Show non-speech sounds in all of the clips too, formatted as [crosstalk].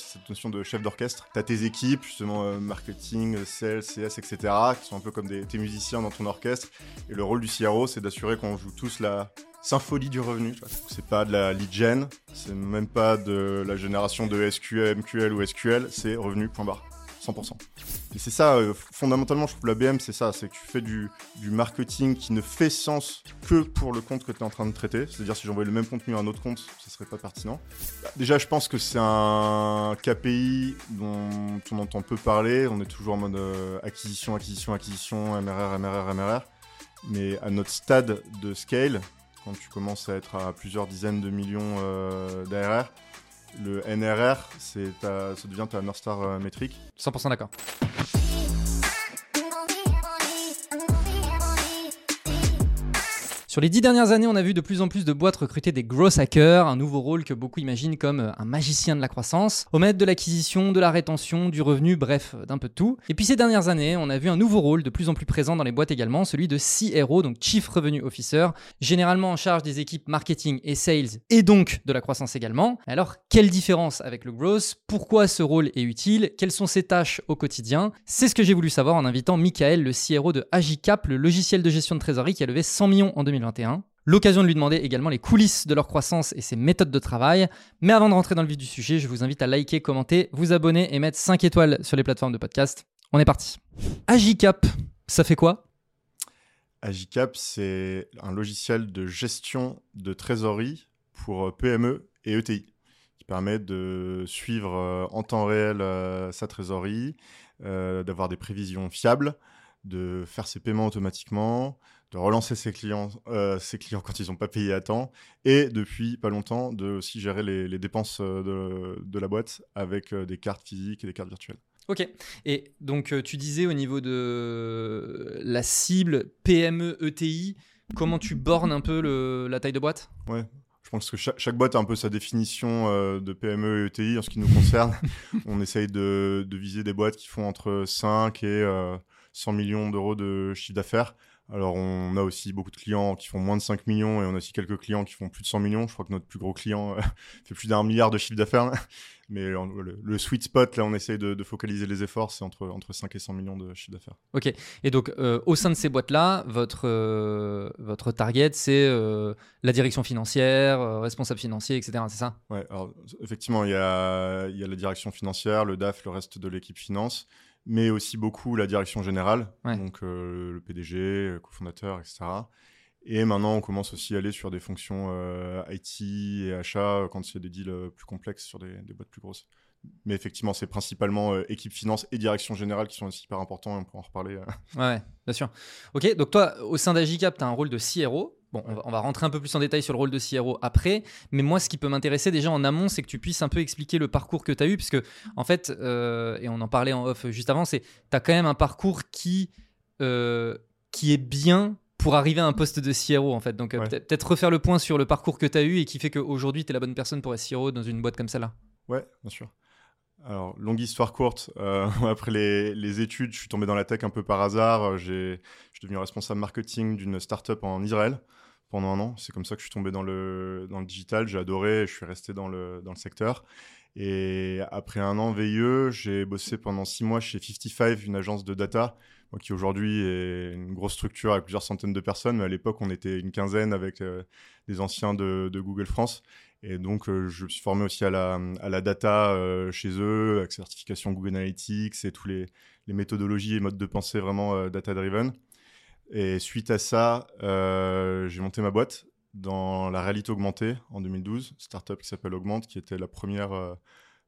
cette notion de chef d'orchestre. Tu as tes équipes, justement, euh, marketing, sales, CS, etc., qui sont un peu comme des, tes musiciens dans ton orchestre. Et le rôle du CRO, c'est d'assurer qu'on joue tous la symphonie du revenu. C'est pas de la lead gen, c'est même pas de la génération de SQL, MQL ou SQL, c'est revenu, point barre. 100%. Et c'est ça, euh, fondamentalement, je trouve la BM, c'est ça, c'est que tu fais du, marketing qui ne fait sens que pour le compte que tu es en train de traiter. C'est-à-dire, si j'envoyais le même contenu à un autre compte, ce serait pas pertinent. Déjà, je pense que c'est un KPI dont on entend peu parler. On est toujours en mode euh, acquisition, acquisition, acquisition, MRR, MRR, MRR. Mais à notre stade de scale, quand tu commences à être à plusieurs dizaines de millions euh, d'ARR, le NRR, ça devient ta North Star euh, métrique. 100% d'accord. Sur les dix dernières années, on a vu de plus en plus de boîtes recruter des growth hackers, un nouveau rôle que beaucoup imaginent comme euh, un magicien de la croissance, au maître de l'acquisition, de la rétention, du revenu, bref, d'un peu de tout. Et puis ces dernières années, on a vu un nouveau rôle de plus en plus présent dans les boîtes également, celui de CRO, donc Chief Revenue Officer, généralement en charge des équipes marketing et sales, et donc de la croissance également. Alors, quelle différence avec le growth? Pourquoi ce rôle est utile? Quelles sont ses tâches au quotidien? C'est ce que j'ai voulu savoir en invitant Michael, le CRO de Agicap, le logiciel de gestion de trésorerie qui a levé 100 millions en 2020. L'occasion de lui demander également les coulisses de leur croissance et ses méthodes de travail. Mais avant de rentrer dans le vif du sujet, je vous invite à liker, commenter, vous abonner et mettre 5 étoiles sur les plateformes de podcast. On est parti. Agicap, ça fait quoi? Agicap, c'est un logiciel de gestion de trésorerie pour euh, PME et ETI qui permet de suivre euh, en temps réel euh, sa trésorerie, d'avoir des prévisions fiables, de faire ses paiements automatiquement, de relancer ses clients, euh, ses clients [laughs] quand ils n'ont pas payé à temps, et depuis pas longtemps de aussi gérer les, dépenses euh, de, la boîte avec euh, des cartes physiques et des cartes virtuelles. Ok. Et donc tu disais au niveau de la cible PME ETI, comment tu bornes un peu la taille de boîte? Ouais. Je pense que chaque, boîte a un peu sa définition de PME et ETI en ce qui nous concerne. [laughs] On essaye de, de, viser des boîtes qui font entre 5 et 100 millions d'euros de chiffre d'affaires. Alors, on a aussi beaucoup de clients qui font moins de 5 millions et on a aussi quelques clients qui font plus de 100 millions. Je crois que notre plus gros client euh, [laughs] fait plus d'un milliard de chiffre d'affaires. Mais le, sweet spot, là, on essaye de, focaliser les efforts, c'est entre, entre 5 et 100 millions de chiffre d'affaires. Ok. Et donc, euh, au sein de ces boîtes-là, votre, euh, votre target, c'est la direction financière, responsable financier, etc. C'est ça? Ouais. Alors, effectivement, il y a, y a la direction financière, le DAF, le reste de l'équipe finance mais aussi beaucoup la direction générale, donc euh, le PDG, le cofondateur, etc. Et maintenant, on commence aussi à aller sur des fonctions euh, IT et achat quand il y a des deals euh, plus complexes sur des, boîtes plus grosses. Mais effectivement, c'est principalement équipe finance et direction générale qui sont aussi hyper importants et on pourra en reparler. Ouais, bien sûr. Ok, donc toi, au sein d'Agicap, tu as un rôle de CRO. Bon, on va, rentrer un peu plus en détail sur le rôle de CRO après, mais moi, ce qui peut m'intéresser déjà en amont, c'est que tu puisses un peu expliquer le parcours que tu as eu, puisque en fait, euh, et on en parlait en off juste avant, c'est tu as quand même un parcours qui, euh, qui est bien pour arriver à un poste de CRO, en fait. Donc, euh, peut-être refaire le point sur le parcours que tu as eu et qui fait qu'aujourd'hui, tu es la bonne personne pour être CRO dans une boîte comme celle-là. Ouais, bien sûr. Alors, longue histoire courte. [laughs] après les, les, études, je suis tombé dans la tech un peu par hasard. Je suis devenu responsable marketing d'une startup en Israël pendant un an. C'est comme ça que je suis tombé dans le, dans le digital. J'ai adoré, je suis resté dans le, dans le secteur. Et après un an veilleux, j'ai bossé pendant six mois chez 55, une agence de data, qui aujourd'hui est une grosse structure avec plusieurs centaines de personnes. Mais à l'époque, on était une quinzaine avec euh, des anciens de, Google France. Et donc, euh, je me suis formé aussi à la, à la data euh, chez eux, avec certification Google Analytics et tous les, les méthodologies et modes de pensée vraiment data-driven. Et suite à ça, euh, j'ai monté ma boîte dans la réalité augmentée en 2012, startup qui s'appelle Augmente, qui était la première euh,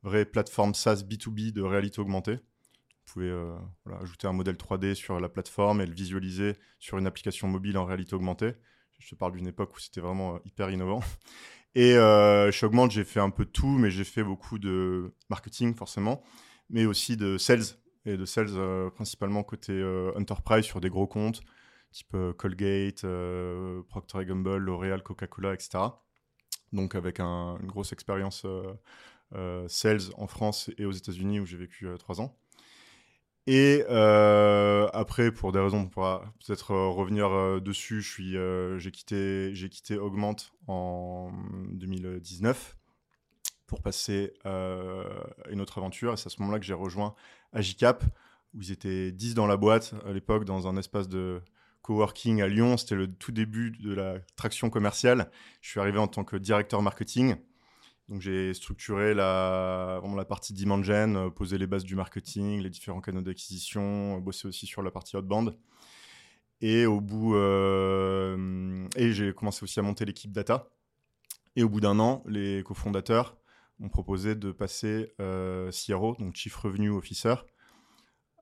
vraie plateforme SaaS B2B de réalité augmentée. Vous pouvez euh, ajouter un modèle 3D sur la plateforme et le visualiser sur une application mobile en réalité augmentée. Je te parle d'une époque où c'était vraiment hyper innovant. [laughs] Et chez Augmente, j'ai fait un peu tout, mais j'ai fait beaucoup de marketing forcément, mais aussi de sales et de sales principalement côté enterprise sur des gros comptes, type euh, Colgate, euh, Procter Gamble, L'Oréal, Coca-Cola, etc. Donc avec une grosse expérience euh, sales en France et aux États-Unis où j'ai vécu trois ans. Et après, pour des raisons, on pourra peut-être revenir dessus. J'ai quitté, j'ai quitté Augmente en 2019 pour passer à une autre aventure. C'est à ce moment-là que j'ai rejoint Agicap, où ils étaient 10 dans la boîte à l'époque, dans un espace de coworking à Lyon. C'était le tout début de la traction commerciale. Je suis arrivé en tant que directeur marketing. Donc j'ai structuré la, vraiment la partie demand gen, euh, posé les bases du marketing, les différents canaux d'acquisition, bossé aussi sur la partie outbound. Et au bout, euh, et j'ai commencé aussi à monter l'équipe data. Et au bout d'un an, les cofondateurs m'ont proposé de passer euh, donc Chief Revenue Officer,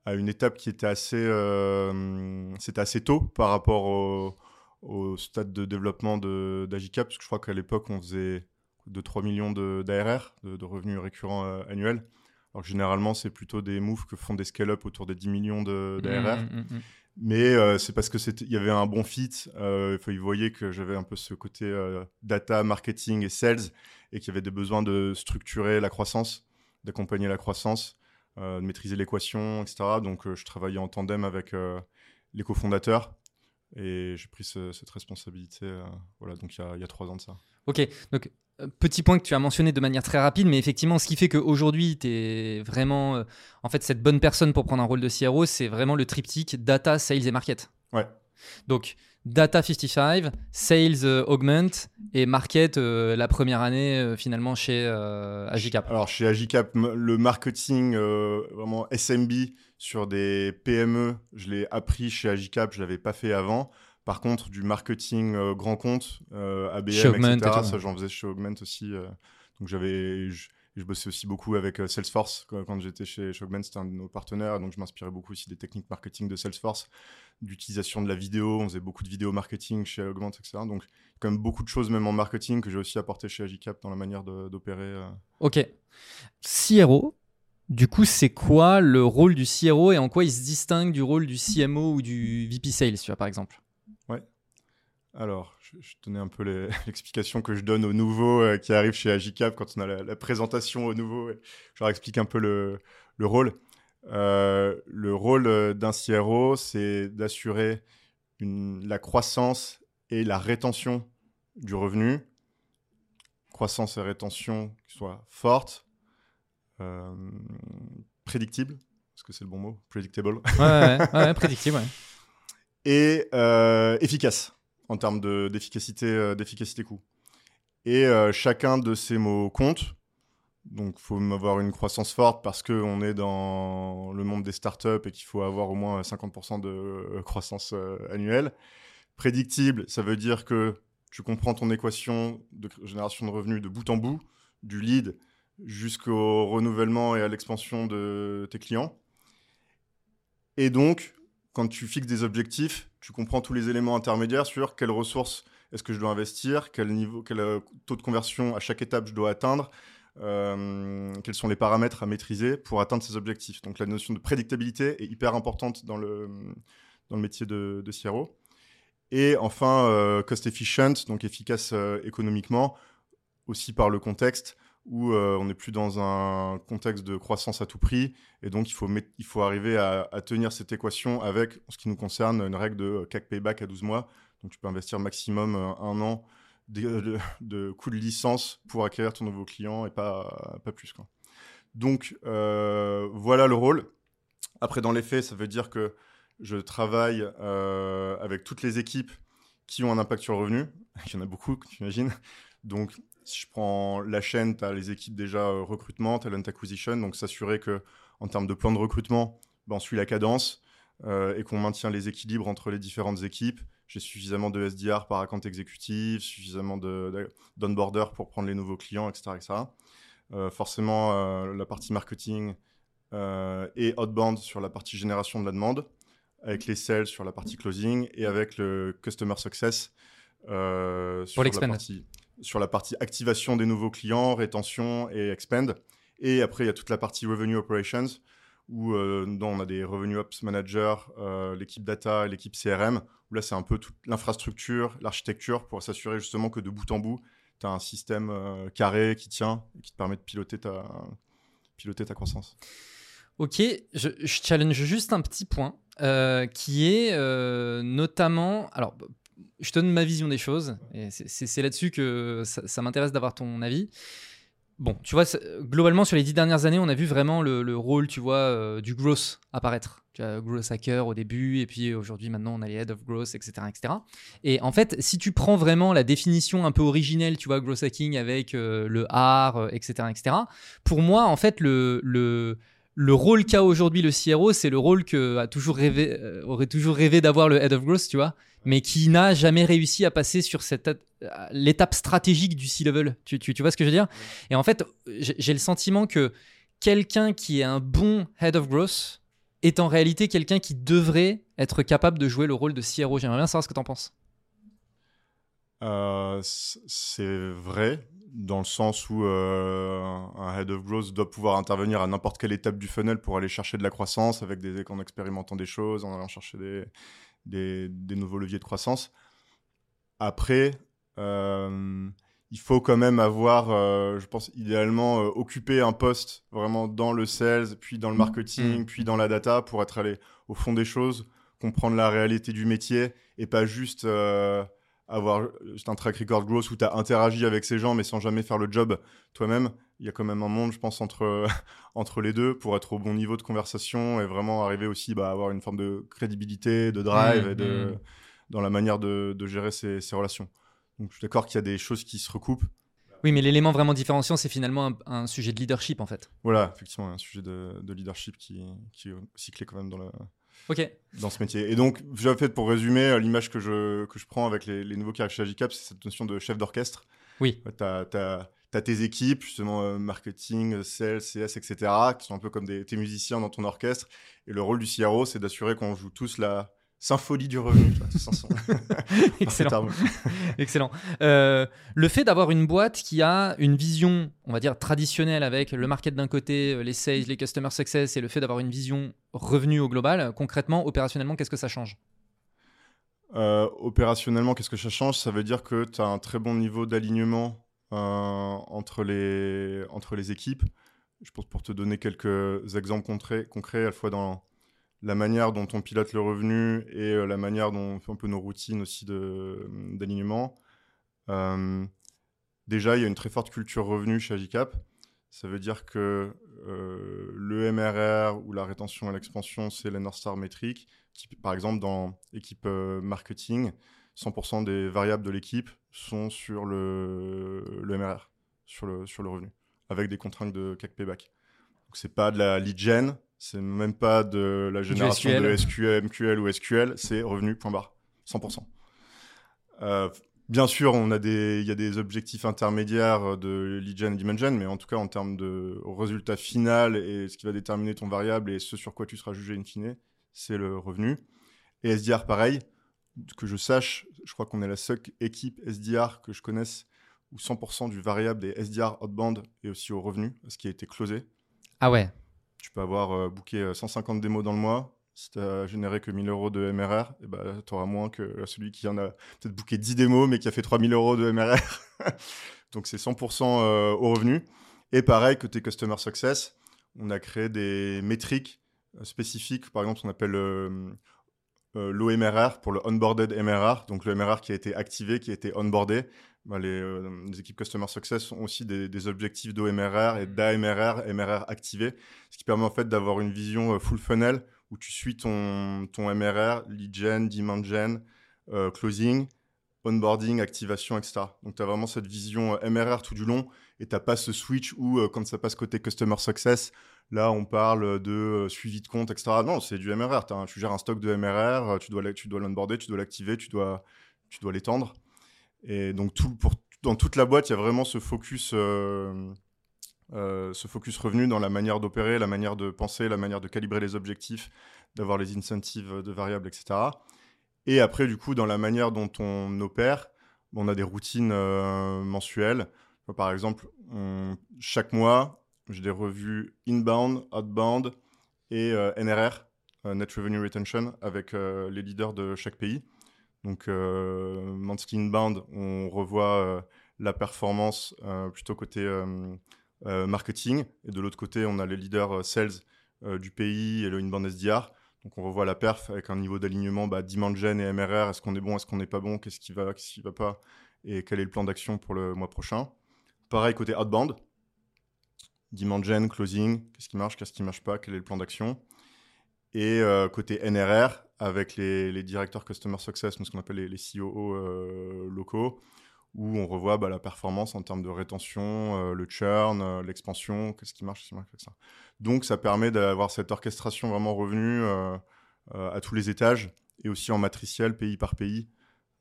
à une étape qui était assez, euh, c'était assez tôt par rapport au, au stade de développement d'Agicap, parce que je crois qu'à l'époque, on faisait de 3 millions d'ARR, de, de, revenus récurrents euh, annuels. Alors généralement, c'est plutôt des moves que font des scale-up autour des 10 millions d'ARR. Mmh, mmh, mmh, Mais euh, c'est parce qu'il y avait un bon fit. Euh, ils voyaient que j'avais un peu ce côté euh, data, marketing et sales et qu'il y avait des besoins de structurer la croissance, d'accompagner la croissance, de maîtriser l'équation, etc. Donc je travaillais en tandem avec les cofondateurs et j'ai pris cette responsabilité voilà, donc il y, a, il y a trois ans de ça. Ok, donc euh, petit point que tu as mentionné de manière très rapide, mais effectivement, ce qui fait qu'aujourd'hui, tu es vraiment euh, en fait cette bonne personne pour prendre un rôle de CRO, c'est vraiment le triptyque data, sales et market. Ouais. Donc, data 55, sales euh, augment et market la première année finalement chez Agicap. Alors, chez Agicap, le marketing vraiment SMB sur des PME, je l'ai appris chez Agicap, je l'avais pas fait avant. Par contre, du marketing euh, grand compte, euh, ABM, etc., ça j'en faisais chez Augment aussi. Euh. donc j'avais, je, bossais aussi beaucoup avec Salesforce quand, j'étais chez, Augment, c'était un de nos partenaires. Donc je m'inspirais beaucoup aussi des techniques marketing de Salesforce, d'utilisation de la vidéo. On faisait beaucoup de vidéo marketing chez Augment, etc. Donc quand même beaucoup de choses même en marketing que j'ai aussi apporté chez Agicap dans la manière d'opérer. Ok. CRO, du coup, c'est quoi le rôle du CRO et en quoi il se distingue du rôle du CMO ou du VP Sales, tu vois, par exemple? Alors, je, je tenais un peu [laughs] l'explication que je donne aux nouveaux euh, qui arrivent chez Agicap quand on a la, présentation aux nouveaux. Je leur explique un peu le, rôle. Euh, le rôle euh, d'un CRO, c'est d'assurer la croissance et la rétention du revenu. Croissance et rétention qui soient fortes, prédictibles, est-ce que c'est le bon mot? Predictable. Ouais, ouais, [laughs] prédictible, ouais. Et efficace en termes d'efficacité euh, d'efficacité coût. Et euh, chacun de ces mots compte. Donc, il faut avoir une croissance forte parce qu'on est dans le monde des startups et qu'il faut avoir au moins 50% de euh, croissance annuelle. Prédictible, ça veut dire que tu comprends ton équation de génération de revenus de bout en bout, du lead jusqu'au renouvellement et à l'expansion de tes clients. Et donc, quand tu fixes des objectifs, tu comprends tous les éléments intermédiaires sur quelles ressources est-ce que je dois investir, quel niveau, quel euh, taux de conversion à chaque étape je dois atteindre, euh, quels sont les paramètres à maîtriser pour atteindre ces objectifs. Donc la notion de prédictabilité est hyper importante dans le, métier de, de CRO. Et enfin, euh, cost efficient, donc efficace économiquement, aussi par le contexte où euh, on n'est plus dans un contexte de croissance à tout prix. Et donc, il faut, il faut arriver à, tenir cette équation avec, en ce qui nous concerne, une règle de CAC payback à 12 mois. Donc, tu peux investir maximum euh, un an de, de, coût de licence pour acquérir ton nouveau client et pas, pas plus. Quoi. Donc, euh, voilà le rôle. Après, dans les faits, ça veut dire que je travaille avec toutes les équipes qui ont un impact sur le revenu. [laughs] Il y en a beaucoup, tu imagines. Donc, si je prends la chaîne, tu as les équipes déjà euh, recrutement, talent acquisition, donc s'assurer que en termes de plan de recrutement, ben, on suit la cadence euh, et qu'on maintient les équilibres entre les différentes équipes. J'ai suffisamment de SDR par account exécutif, suffisamment d'onboarder pour prendre les nouveaux clients, etc. etc. Euh, forcément, la partie marketing et outbound sur la partie génération de la demande, avec les sales sur la partie closing et avec le customer success sur la partie sur la partie activation des nouveaux clients, rétention et expand. Et après, il y a toute la partie revenue operations, où euh, on a des revenue ops managers, euh, l'équipe data, l'équipe CRM, où là, c'est un peu toute l'infrastructure, l'architecture, pour s'assurer justement que de bout en bout, tu as un système euh, carré qui tient et qui te permet de piloter ta, croissance. Ok, je, je, challenge juste un petit point qui est notamment, alors je te donne ma vision des choses, et c'est là-dessus que ça, m'intéresse d'avoir ton avis. bon, tu vois, globalement, sur les dix dernières années, on a vu vraiment le, rôle, tu vois, euh, du growth apparaître. Tu as growth hacker au début, et puis aujourd'hui, maintenant, on a les head of growth, etc., etc. Et en fait, si tu prends vraiment la définition un peu originelle, tu vois, growth hacking avec euh, le art, etc., euh, etc., pour moi, en fait, le, le le rôle qu'a aujourd'hui le CRO, c'est le rôle que toujours rêvé, aurait toujours rêvé d'avoir le head of growth, tu vois mais qui n'a jamais réussi à passer sur cette l'étape stratégique du C-level. Tu, tu, vois ce que je veux dire? Et en fait, j'ai le sentiment que quelqu'un qui est un bon head of growth est en réalité quelqu'un qui devrait être capable de jouer le rôle de CRO. J'aimerais bien savoir ce que tu en penses. Euh, c'est vrai, dans le sens où euh, un head of growth doit pouvoir intervenir à n'importe quelle étape du funnel pour aller chercher de la croissance avec des, en expérimentant des choses, en allant chercher des, des, nouveaux leviers de croissance. Après, euh, il faut quand même avoir, euh, je pense, idéalement, euh, occuper un poste vraiment dans le sales, puis dans le mmh. marketing, mmh. puis dans la data pour être allé au fond des choses, comprendre la réalité du métier et pas juste avoir un track record growth où tu as interagi avec ces gens mais sans jamais faire le job toi-même. Il y a quand même un monde, je pense, entre, [laughs] entre les deux pour être au bon niveau de conversation et vraiment arriver aussi bah, à avoir une forme de crédibilité, de drive mmh, et de, mmh. dans la manière de, de gérer ces, ces, relations. Donc je suis d'accord qu'il y a des choses qui se recoupent. Oui, mais l'élément vraiment différenciant, c'est finalement un, sujet de leadership en fait. Voilà, effectivement, un sujet de, de leadership qui, qui est aussi clé quand même dans la, dans ce métier. Et donc, j'ai fait pour résumer, euh, l'image que je, que je prends avec les, nouveaux chez Agicap, c'est cette notion de chef d'orchestre. Oui. Tu as, tes équipes, justement, euh, marketing, sales, CS, etc., qui sont un peu comme des, tes musiciens dans ton orchestre. Et le rôle du CRO, c'est d'assurer qu'on joue tous la, symphonie du revenu. [laughs] [laughs] Excellent. [laughs] Excellent. Euh, le fait d'avoir une boîte qui a une vision, on va dire, traditionnelle avec le market d'un côté, euh, les sales, les customer success, et le fait d'avoir une vision revenu au global, concrètement, opérationnellement, qu'est-ce que ça change? Euh, Opérationnellement, qu'est-ce que ça change? Ça veut dire que tu as un très bon niveau d'alignement entre, les, entre les équipes. Je pense pour te donner quelques exemples concrets, concrets à la fois dans la manière dont on pilote le revenu et euh, la manière dont on fait un peu nos routines aussi d'alignement. Euh, déjà, il y a une très forte culture revenu chez Agicap. Ça veut dire que euh, le MRR ou la rétention et l'expansion, c'est la North Star métrique. par exemple, dans l'équipe marketing, 100% des variables de l'équipe sont sur le, MRR, sur le, sur le revenu, avec des contraintes de CAC payback. Donc, c'est pas de la lead gen, c'est même pas de la génération de SQL, MQL ou SQL, c'est revenu, point barre, 100%. Euh, bien sûr, on a des, il y a des objectifs intermédiaires de lead gen et demand gen, mais en tout cas, en termes de résultat final et ce qui va déterminer ton variable et ce sur quoi tu seras jugé in fine, c'est le revenu. Et SDR, pareil, que je sache, je crois qu'on est la seule équipe SDR que je connaisse où 100% du variable des SDR outbound est aussi au revenu, ce qui a été closé. Ah ouais tu peux avoir euh, booké 150 euh, démos dans le mois. Si tu n'as généré que 1000 euros de MRR, tu auras moins que celui qui en a peut-être booké 10 démos, mais qui a fait 3000 euros de MRR. [laughs] Donc c'est 100% euh, au revenu. Et pareil, côté Customer Success, on a créé des métriques spécifiques. Par exemple, on appelle l'OMRR pour le Onboarded MRR. Donc le MRR qui a été activé, qui a été onboardé. Bah, euh, les, équipes Customer Success ont aussi des, objectifs d'OMRR et d'AMRR, MRR activés, ce qui permet en fait d'avoir une vision euh, full funnel où tu suis ton, ton MRR, lead gen, demand gen, euh, closing, onboarding, activation, etc. Donc tu as vraiment cette vision MRR tout du long et tu n'as pas ce switch où quand ça passe côté Customer Success, là on parle de suivi de compte, etc. Non, c'est du MRR. tu gères un stock de MRR, tu dois, l'onboarder, tu dois l'activer, tu dois, tu dois l'étendre. Et donc, tout, pour, dans toute la boîte, il y a vraiment ce focus, euh, euh, ce focus revenu dans la manière d'opérer, la manière de penser, la manière de calibrer les objectifs, d'avoir les incentives de variables, etc. Et après, du coup, dans la manière dont on opère, on a des routines euh, mensuelles. Par exemple, chaque mois, j'ai des revues inbound, outbound et NRR, Net Revenue Retention, avec les leaders de chaque pays. Donc, euh, monthly inbound, on revoit euh, la performance euh, plutôt côté marketing. Et de l'autre côté, on a les leaders sales du pays et le inbound SDR. Donc, on revoit la perf avec un niveau d'alignement bah, gen et MRR. Est-ce qu'on est bon, est-ce qu'on n'est pas bon, qu'est-ce qui va, qu'est-ce qui va pas, et quel est le plan d'action pour le mois prochain? Pareil côté outbound. gen, closing, qu'est-ce qui marche, qu'est-ce qui marche pas, quel est le plan d'action? Et côté NRR, avec les, directeurs Customer Success, ce qu'on appelle les, les COO locaux, où on revoit bah, la performance en termes de rétention, le churn, l'expansion, qu'est-ce qui marche, qu'est-ce qui marche ça. Donc ça permet d'avoir cette orchestration vraiment revenue à tous les étages et aussi en matriciel, pays par pays,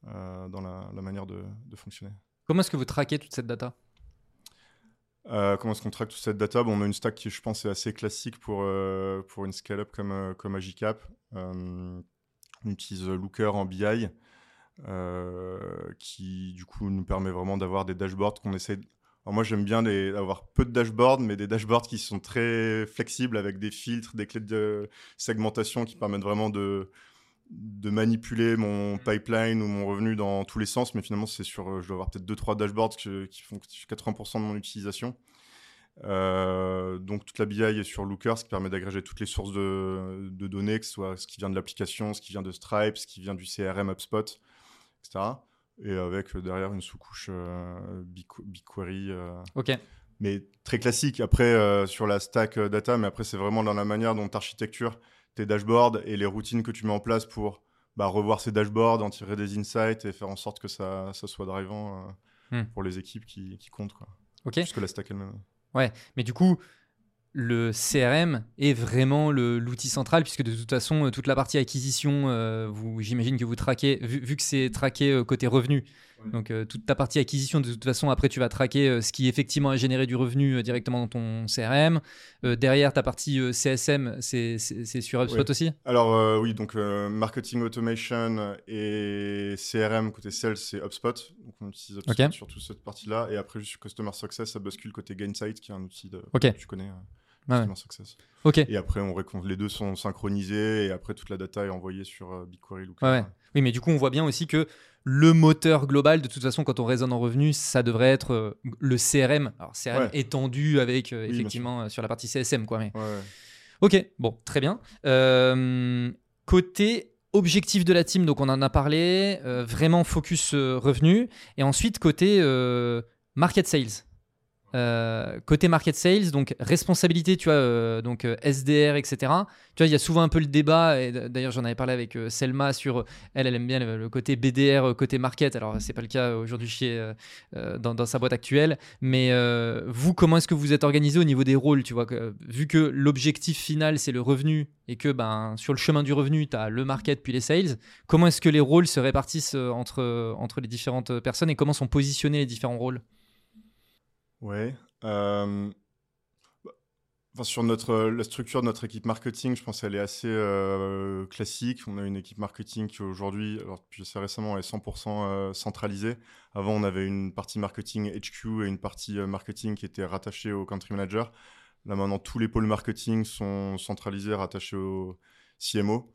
dans la, manière de fonctionner. Comment est-ce que vous traquez toute cette data? Euh, comment est-ce qu'on traque toute cette data? Bon, On a une stack qui, je pense, est assez classique pour, euh, pour une scale-up comme, euh, comme Agicap. on utilise Looker en BI, qui, du coup, nous permet vraiment d'avoir des dashboards qu'on essaie... Alors moi, j'aime bien avoir peu de dashboards, mais des dashboards qui sont très flexibles avec des filtres, des clés de segmentation qui permettent vraiment de, de manipuler mon mm. pipeline ou mon revenu dans tous les sens, mais finalement, c'est sur, euh, je dois avoir peut-être 2-3 dashboards qui font 80% de mon utilisation. Euh, donc toute la BI est sur Looker, ce qui permet d'agréger toutes les sources de, données, que ce soit ce qui vient de l'application, ce qui vient de Stripe, ce qui vient du CRM HubSpot, etc. Et avec euh, derrière une sous-couche BigQuery. ok. Mais très classique. Après, sur la stack data, mais après, c'est vraiment dans la manière dont architecture tes dashboards et les routines que tu mets en place pour bah, revoir ces dashboards, en tirer des insights et faire en sorte que ça, ça soit drivant euh, hmm. pour les équipes qui, qui comptent. Quoi. Ok. Plus que la stack elle-même. Ouais, mais du coup, le CRM est vraiment l'outil central, puisque de toute façon, euh, toute la partie acquisition, euh, j'imagine que vous traquez, vu, que c'est traqué euh, côté revenu. Donc, toute ta partie acquisition, de toute façon, après, tu vas traquer ce qui effectivement a généré du revenu directement dans ton CRM. derrière, ta partie CSM, c'est sur HubSpot aussi? Alors, oui, donc marketing automation et CRM côté sales, c'est HubSpot. Donc, on utilise HubSpot sur toute cette partie-là. Et après, juste customer success, ça bascule côté Gainsight, qui est un outil de, que tu connais. Success. Ok. Et après, on les deux sont synchronisés et après, toute la data est envoyée sur euh, BigQuery. Ouais, oui, mais du coup, on voit bien aussi que le moteur global, de toute façon, quand on raisonne en revenus, ça devrait être euh, le CRM. Alors, CRM étendu avec, euh, effectivement, sur la partie CSM, quoi. Mais... Ok, bon, très bien. côté objectif de la team, donc on en a parlé, vraiment focus revenu. Et ensuite, côté market sales. Euh, côté market sales, donc responsabilité, tu vois, euh, donc euh, SDR, etc. Tu vois, il y a souvent un peu le débat, et d'ailleurs j'en avais parlé avec Selma sur, elle, elle aime bien le, côté BDR, côté market, alors c'est pas le cas aujourd'hui chez, dans, sa boîte actuelle, mais vous, comment est-ce que vous êtes organisé au niveau des rôles, tu vois, que, vu que l'objectif final c'est le revenu, et que ben, sur le chemin du revenu, tu as le market puis les sales, comment est-ce que les rôles se répartissent entre, entre les différentes personnes, et comment sont positionnés les différents rôles? Ouais. Euh, enfin, sur notre, la structure de notre équipe marketing, je pense qu'elle est assez euh, classique. On a une équipe marketing qui aujourd'hui, alors depuis assez récemment, est 100% euh, centralisée. Avant, on avait une partie marketing HQ et une partie marketing qui était rattachée au country manager. Là maintenant, tous les pôles marketing sont centralisés, rattachés au CMO.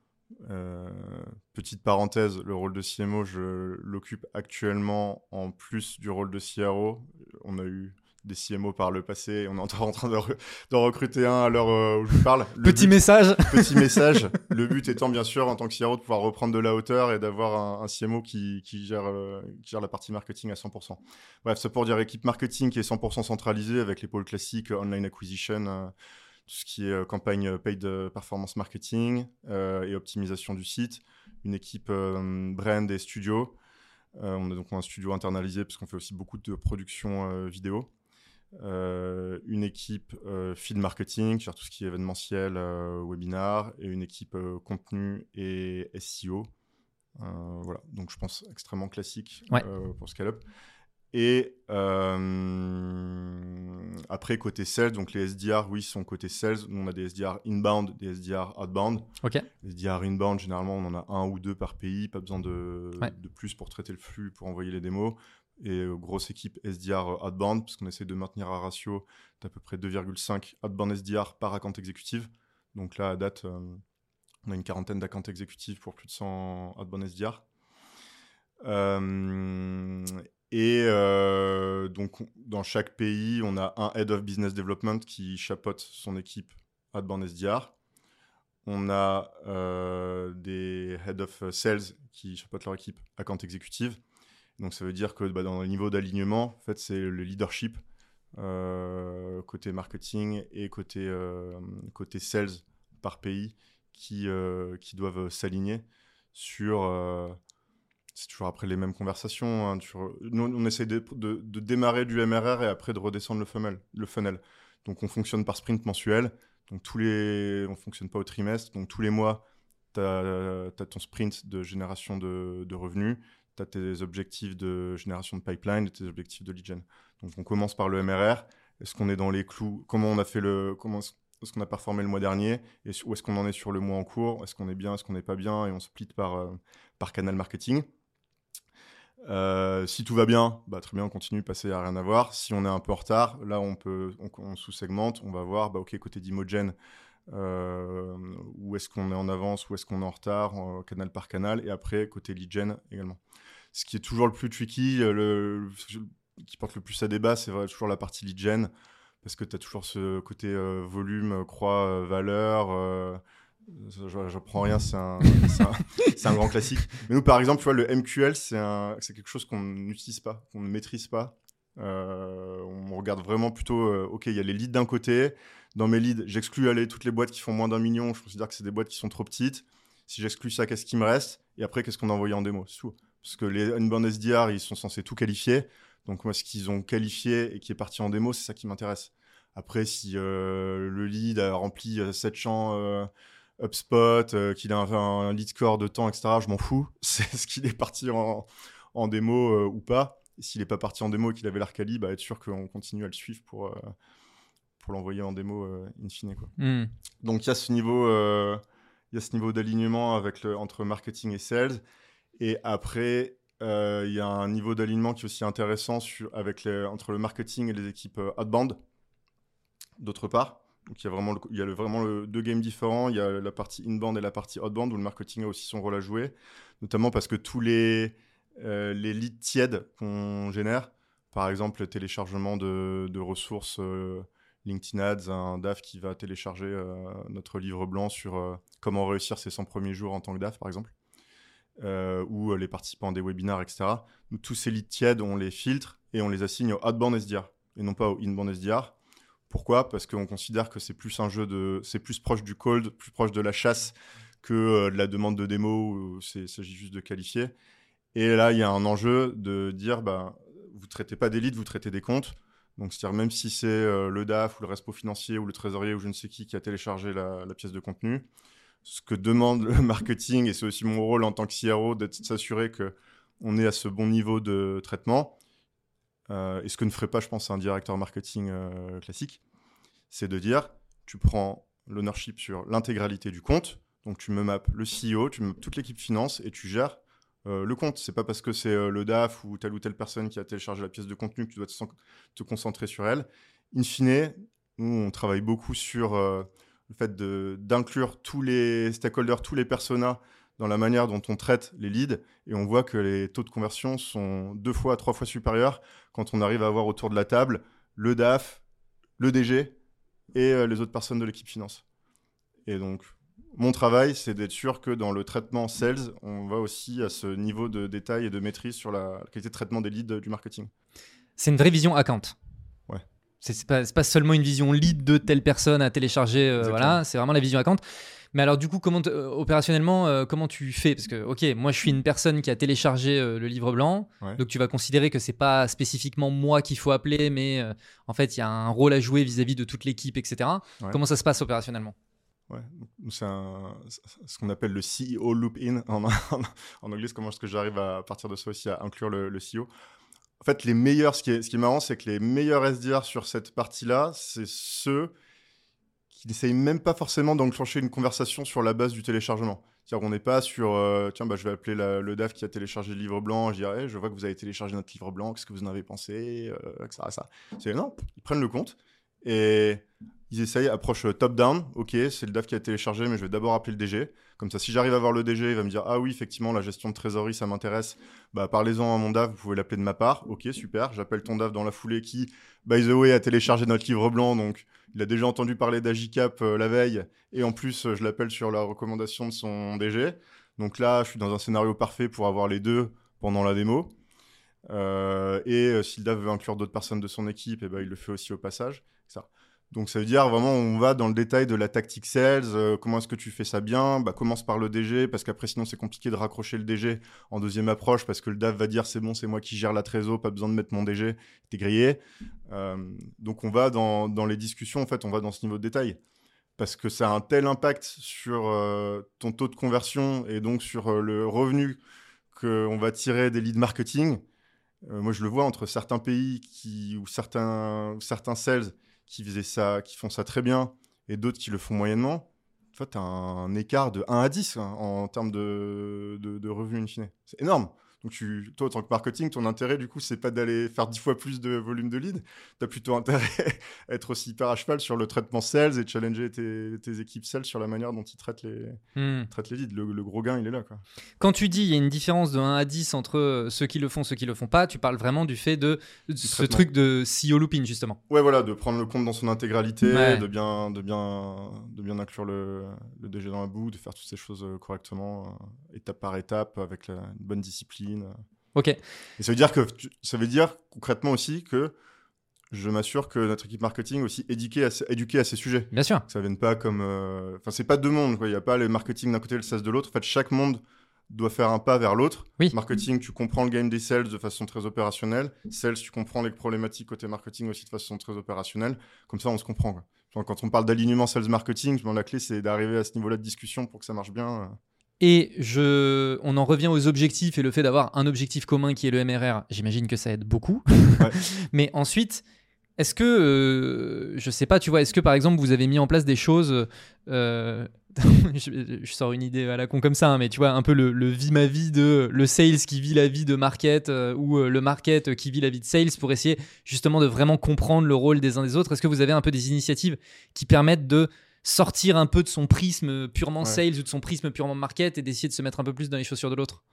petite parenthèse, le rôle de CMO, je l'occupe actuellement en plus du rôle de CRO. On a eu des CMO par le passé. On est en train [laughs] de, recruter un à l'heure euh, où je vous parle. petit message. [laughs] Petit message. le but étant bien sûr en tant que CRO de pouvoir reprendre de la hauteur et d'avoir un, CMO qui, gère, euh, qui gère la partie marketing à 100%. Bref, ça pour dire équipe marketing qui est 100% centralisée avec les pôles classiques, online acquisition, euh, tout ce qui est campagne paid performance marketing et optimisation du site. Une équipe brand et studio. on a donc un studio internalisé parce qu'on fait aussi beaucoup de production vidéo. Euh, une équipe euh, feed marketing, sur tout ce qui est événementiel, euh, webinar, et une équipe contenu et SEO. voilà, donc je pense extrêmement classique pour Scale-up. Et après, côté sales, donc les SDR, oui, sont côté sales. Nous, on a des SDR inbound, des SDR outbound. Les SDR inbound, généralement, on en a un ou deux par pays, pas besoin de, de plus pour traiter le flux, pour envoyer les démos et euh, grosse équipe SDR euh, outbound, parce qu'on essaie de maintenir un ratio d'à peu près 2,5 outbound SDR par account exécutive. Donc là, à date, euh, on a une quarantaine d'accounts exécutifs pour plus de 100 outbound SDR. et donc, dans chaque pays, on a un Head of Business Development qui chapeaute son équipe outbound SDR. On a des Head of Sales qui chapeautent leur équipe account exécutive. Donc ça veut dire que bah, dans le niveau d'alignement, en fait, c'est le leadership côté marketing et côté, côté sales par pays qui, qui doivent s'aligner sur c'est toujours après les mêmes conversations. Hein, on essaie de, de, démarrer du MRR et après de redescendre le funnel. Le funnel. Donc, on fonctionne par sprint mensuel. Donc, tous les... on ne fonctionne pas au trimestre. Donc, tous les mois, tu as, ton sprint de génération de, de revenus. Tu as tes objectifs de génération de pipeline tes objectifs de lead gen. Donc, on commence par le MRR. Est-ce qu'on est dans les clous? Comment on a fait le. Comment est-ce qu'on a performé le mois dernier? Et où est-ce qu'on en est sur le mois en cours? Est-ce qu'on est bien? Est-ce qu'on n'est pas bien? Et on split par, euh, par canal marketing. Euh, si tout va bien, bah, très bien, on continue, passer à rien à voir. Si on est un peu en retard, là, on on, sous-segmente, on va voir, bah, ok, côté d'Imogen, où est-ce qu'on est en avance, où est-ce qu'on est en retard, canal par canal, et après, côté lead gen également. Ce qui est toujours le plus tricky, euh, qui porte le plus à débat, c'est toujours la partie lead gen, parce que tu as toujours ce côté volume, croix, valeur je prends rien, c'est un, [laughs] un, grand classique. Mais nous, par exemple, tu vois, le MQL, c'est quelque chose qu'on n'utilise pas, qu'on ne maîtrise pas. Euh, on regarde vraiment plutôt, euh, ok, il y a les leads d'un côté. Dans mes leads, j'exclus aller toutes les boîtes qui font moins d'un million. Je considère que c'est des boîtes qui sont trop petites. Si j'exclus ça, qu'est-ce qui me reste? Et après, qu'est-ce qu'on a envoyé en démo? Parce que les inbound SDR, ils sont censés tout qualifier. Donc moi, ce qu'ils ont qualifié et qui est parti en démo, c'est ça qui m'intéresse. Après, si euh, le lead a rempli 7 champs HubSpot, euh, qu'il a un, lead score de temps, etc. Je m'en fous. [laughs] C'est ce qu'il est parti en, démo euh, ou pas. S'il n'est pas parti en démo et qu'il avait l'Arcali, bah, être sûr qu'on continue à le suivre pour, euh, pour l'envoyer en démo in fine. Quoi. Hmm. Donc il y a ce niveau, il y a ce niveau d'alignement avec le, entre marketing et sales. Et après, il y a un niveau d'alignement qui est aussi intéressant sur, avec les, entre le marketing et les équipes outbound, d'autre part. Donc il y a vraiment, il y a vraiment le, deux games différents. Il y a la partie inbound et la partie outbound où le marketing a aussi son rôle à jouer, notamment parce que tous les, euh, les leads tièdes qu'on génère, par exemple le téléchargement de, ressources euh, LinkedIn Ads, un DAF qui va télécharger euh, notre livre blanc sur comment réussir ses 100 premiers jours en tant que DAF, par exemple, ou les participants des webinars, etc. Tous ces leads tièdes, on les filtre et on les assigne au outbound SDR et non pas au inbound SDR pourquoi? Parce qu'on considère que c'est plus un jeu de, c'est plus proche du cold, plus proche de la chasse que de la demande de démo où il s'agit juste de qualifier. Et là, il y a un enjeu de dire, bah, vous traitez pas d'élite, vous traitez des comptes. Donc, c'est-à-dire même si c'est euh, le DAF ou le respo financier ou le trésorier ou je ne sais qui qui a téléchargé la, pièce de contenu, ce que demande le [laughs] marketing, et c'est aussi mon rôle en tant que CRO, d'être s'assurer que on est à ce bon niveau de traitement. Euh, et ce que ne ferait pas, je pense, un directeur marketing euh, classique, c'est de dire, tu prends l'ownership sur l'intégralité du compte, donc tu me maps le CEO, tu me maps toute l'équipe finance et tu gères euh, le compte. C'est pas parce que c'est le DAF ou telle ou telle personne qui a téléchargé la pièce de contenu que tu dois te, concentrer sur elle. In fine, on travaille beaucoup sur le fait d'inclure tous les stakeholders, tous les personas dans la manière dont on traite les leads et on voit que les taux de conversion sont deux fois, trois fois supérieurs quand on arrive à avoir autour de la table le DAF, le DG et euh, les autres personnes de l'équipe finance. Et donc, mon travail, c'est d'être sûr que dans le traitement sales, on va aussi à ce niveau de détail et de maîtrise sur la qualité de traitement des leads du marketing. C'est une vraie vision account. Ouais. C'est pas, pas, seulement une vision lead de telle personne à télécharger, euh, voilà, c'est vraiment la vision account. Mais alors, du coup, comment euh, opérationnellement, euh, comment tu fais? Parce que, ok, moi, je suis une personne qui a téléchargé euh, le livre blanc, donc tu vas considérer que c'est pas spécifiquement moi qu'il faut appeler, mais en fait, il y a un rôle à jouer vis-à-vis de toute l'équipe, etc. Comment ça se passe opérationnellement? Ouais, c'est ce qu'on appelle le CEO loop in en, anglais. Comment est-ce que j'arrive à, partir de ça aussi à inclure le, CEO En fait, les meilleurs, ce qui est, ce qui est marrant, c'est que les meilleurs SDR sur cette partie-là, c'est ceux il n'essaye même pas forcément d'enclencher une conversation sur la base du téléchargement. C'est-à-dire qu'on n'est pas sur, euh, tiens, bah, je vais appeler le DAF qui a téléchargé le livre blanc, je dirais, je vois que vous avez téléchargé notre livre blanc, qu'est-ce que vous en avez pensé, euh, etc. Ça. Non, ils prennent le compte et ils essayent, approche top-down, ok, c'est le DAF qui a téléchargé, mais je vais d'abord appeler le DG. Comme ça, si j'arrive à voir le DG, il va me dire, ah oui, effectivement, la gestion de trésorerie, ça m'intéresse, bah, parlez-en à mon DAF, vous pouvez l'appeler de ma part, ok, super, j'appelle ton DAF dans la foulée qui, by the way, a téléchargé notre livre blanc, donc il a déjà entendu parler d'Agicap euh, la veille, et en plus, je l'appelle sur la recommandation de son DG. Donc là, je suis dans un scénario parfait pour avoir les deux pendant la démo. Euh, et euh, si le dev veut inclure d'autres personnes de son équipe, et ben, il le fait aussi au passage. Donc ça veut dire vraiment on va dans le détail de la tactique sales, euh, comment est-ce que tu fais ça bien? Bah, Commence par le DG, parce qu'après sinon c'est compliqué de raccrocher le DG en deuxième approche, parce que le DAF va dire c'est bon, c'est moi qui gère la trésor, pas besoin de mettre mon DG, t'es grillé. Euh, donc on va dans, dans, les discussions, en fait, on va dans ce niveau de détail. Parce que ça a un tel impact sur euh, ton taux de conversion et donc sur le revenu qu'on va tirer des leads marketing. moi je le vois entre certains pays qui, ou certains, certains sales qui faisaient ça, qui font ça très bien et d'autres qui le font moyennement, en fait, tu as un écart de 1 à 10 hein, en termes de, de, de revenus in fine. C'est énorme. Donc, tu, toi, en tant que marketing, ton intérêt, du coup, c'est pas d'aller faire dix fois plus de volume de leads. Tu as plutôt intérêt [laughs] à être aussi hyper à cheval sur le traitement sales et challenger tes, équipes sales sur la manière dont ils traitent les, traitent les leads. Le, gros gain, il est là. Quoi. Quand tu dis il y a une différence de 1 à 10 entre ceux qui le font, ceux qui le font pas, tu parles vraiment du fait de ce truc de CEO looping, justement. Ouais, voilà, de prendre le compte dans son intégralité, de, bien, de, bien, de bien inclure le, le DG dans la boue, de faire toutes ces choses euh, correctement, euh, étape par étape, avec la, une bonne discipline Ok. Et ça veut dire que ça veut dire concrètement aussi que je m'assure que notre équipe marketing aussi éduquée à, éduquée à ces sujets. Bien sûr. Que ça vienne pas comme, euh, enfin c'est pas deux mondes. Il n'y a pas le marketing d'un côté et le sales de l'autre. En fait, chaque monde doit faire un pas vers l'autre. Oui. Marketing, tu comprends le game des sales de façon très opérationnelle. Sales, tu comprends les problématiques côté marketing aussi de façon très opérationnelle. Comme ça, on se comprend. Quoi. Quand on parle d'alignement sales marketing, la clé c'est d'arriver à ce niveau-là de discussion pour que ça marche bien. Euh. Et je, on en revient aux objectifs et le fait d'avoir un objectif commun qui est le MRR, j'imagine que ça aide beaucoup. [laughs] Mais ensuite, est-ce que, euh, je sais pas, tu vois, est-ce que par exemple vous avez mis en place des choses, euh, [laughs] je, sors une idée à la con comme ça, hein, mais tu vois, un peu le, le vie ma vie de le sales qui vit la vie de market euh, ou le market qui vit la vie de sales pour essayer justement de vraiment comprendre le rôle des uns des autres. Est-ce que vous avez un peu des initiatives qui permettent de sortir un peu de son prisme purement sales ou de son prisme purement market et d'essayer de se mettre un peu plus dans les chaussures de l'autre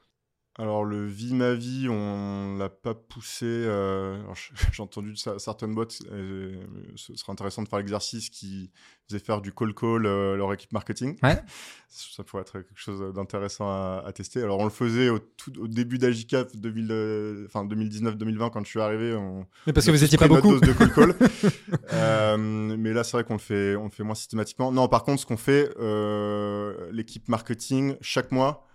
alors, le vie ma vie, on l'a pas poussé. Euh, [laughs] j'ai entendu certaines boîtes, ce serait intéressant de faire l'exercice qui faisait faire du call-call euh, leur équipe marketing. [laughs] Ça pourrait être quelque chose d'intéressant à, tester. Alors, on le faisait au, tout, au début d'Agicap euh, enfin 2019-2020, quand je suis arrivé. On, mais parce que vous étiez pas beaucoup. de call-call. [laughs] mais là, c'est vrai qu'on le, fait, on le fait moins systématiquement. Non, par contre, ce qu'on fait, l'équipe marketing, chaque mois,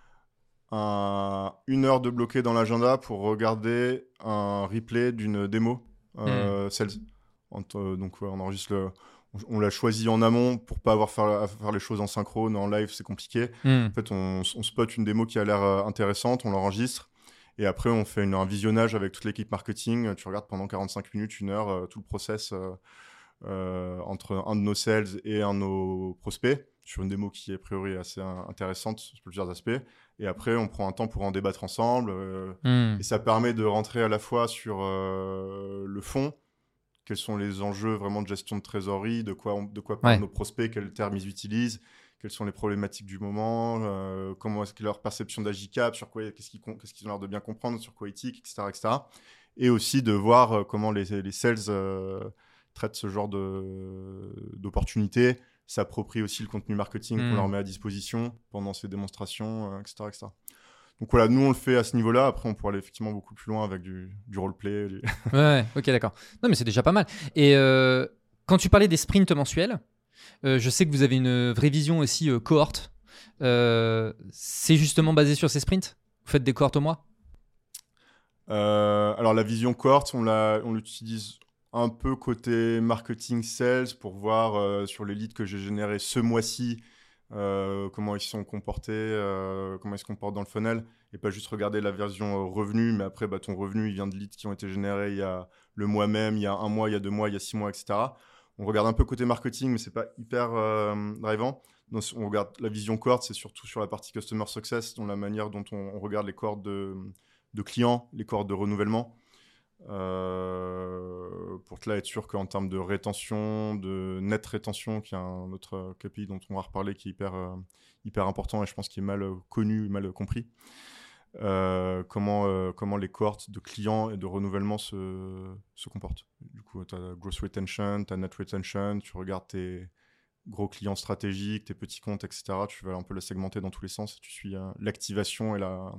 une heure de bloqué dans l'agenda pour regarder un replay d'une démo euh, hmm. sales. Euh, donc on enregistre on, l'a choisi en amont pour pas avoir à faire les choses en synchrone, en live c'est compliqué. Hmm. En fait on, on, spot une démo qui a l'air euh, intéressante, on l'enregistre et après on fait un visionnage avec toute l'équipe marketing. Tu regardes pendant 45 minutes, une heure, tout le process entre un de nos sales et un de nos prospects sur une démo qui est a priori assez intéressante sur plusieurs aspects. Et après, on prend un temps pour en débattre ensemble. Euh, hmm. Et ça permet de rentrer à la fois sur euh, le fond, quels sont les enjeux vraiment de gestion de trésorerie, de quoi, de quoi parlent nos prospects, quels termes ils utilisent, quelles sont les problématiques du moment, euh, comment est-ce que leur perception d'agicap, sur quoi, qu'est-ce qu'ils, qu'est-ce qu'ils ont l'air de bien comprendre, sur quoi éthique, etc., etc. Et aussi de voir comment les, les sales traitent ce genre de, d'opportunités s'approprient aussi le contenu marketing qu'on leur hmm. met à disposition pendant ces démonstrations, etc., euh, etc. Donc voilà, nous on le fait à ce niveau-là. Après, on pourrait aller effectivement beaucoup plus loin avec du, du roleplay. [laughs] ouais, ok, d'accord. Non, mais c'est déjà pas mal. Et euh, quand tu parlais des sprints mensuels, euh, je sais que vous avez une vraie vision aussi cohorte. c'est justement basé sur ces sprints? Vous faites des cohortes au mois? Alors la vision cohorte, on l'utilise un peu côté marketing sales pour voir euh, sur les leads que j'ai générés ce mois-ci euh, comment ils sont comportés, euh, comment ils se comportent dans le funnel et pas juste regarder la version revenu, mais après bah, ton revenu il vient de leads qui ont été générés il y a le mois même, il y a un mois, il y a deux mois, il y a six mois, etc. On regarde un peu côté marketing, mais c'est pas hyper drivant. On regarde la vision cohorte, c'est surtout sur la partie customer success, dans la manière dont on, regarde les cohortes de, de clients, les cohortes de renouvellement. Euh, pour là être sûr qu'en termes de rétention, de net rétention, qui est un autre KPI dont on va reparler, qui est hyper, euh, hyper important et je pense qui est mal connu, mal compris. Euh, comment, comment les cohortes de clients et de renouvellement se, comportent. Du coup, tu as gross retention, tu as net retention, tu regardes tes gros clients stratégiques, tes petits comptes, etc. Tu vas un peu la segmenter dans tous les sens et tu suis l'activation et la,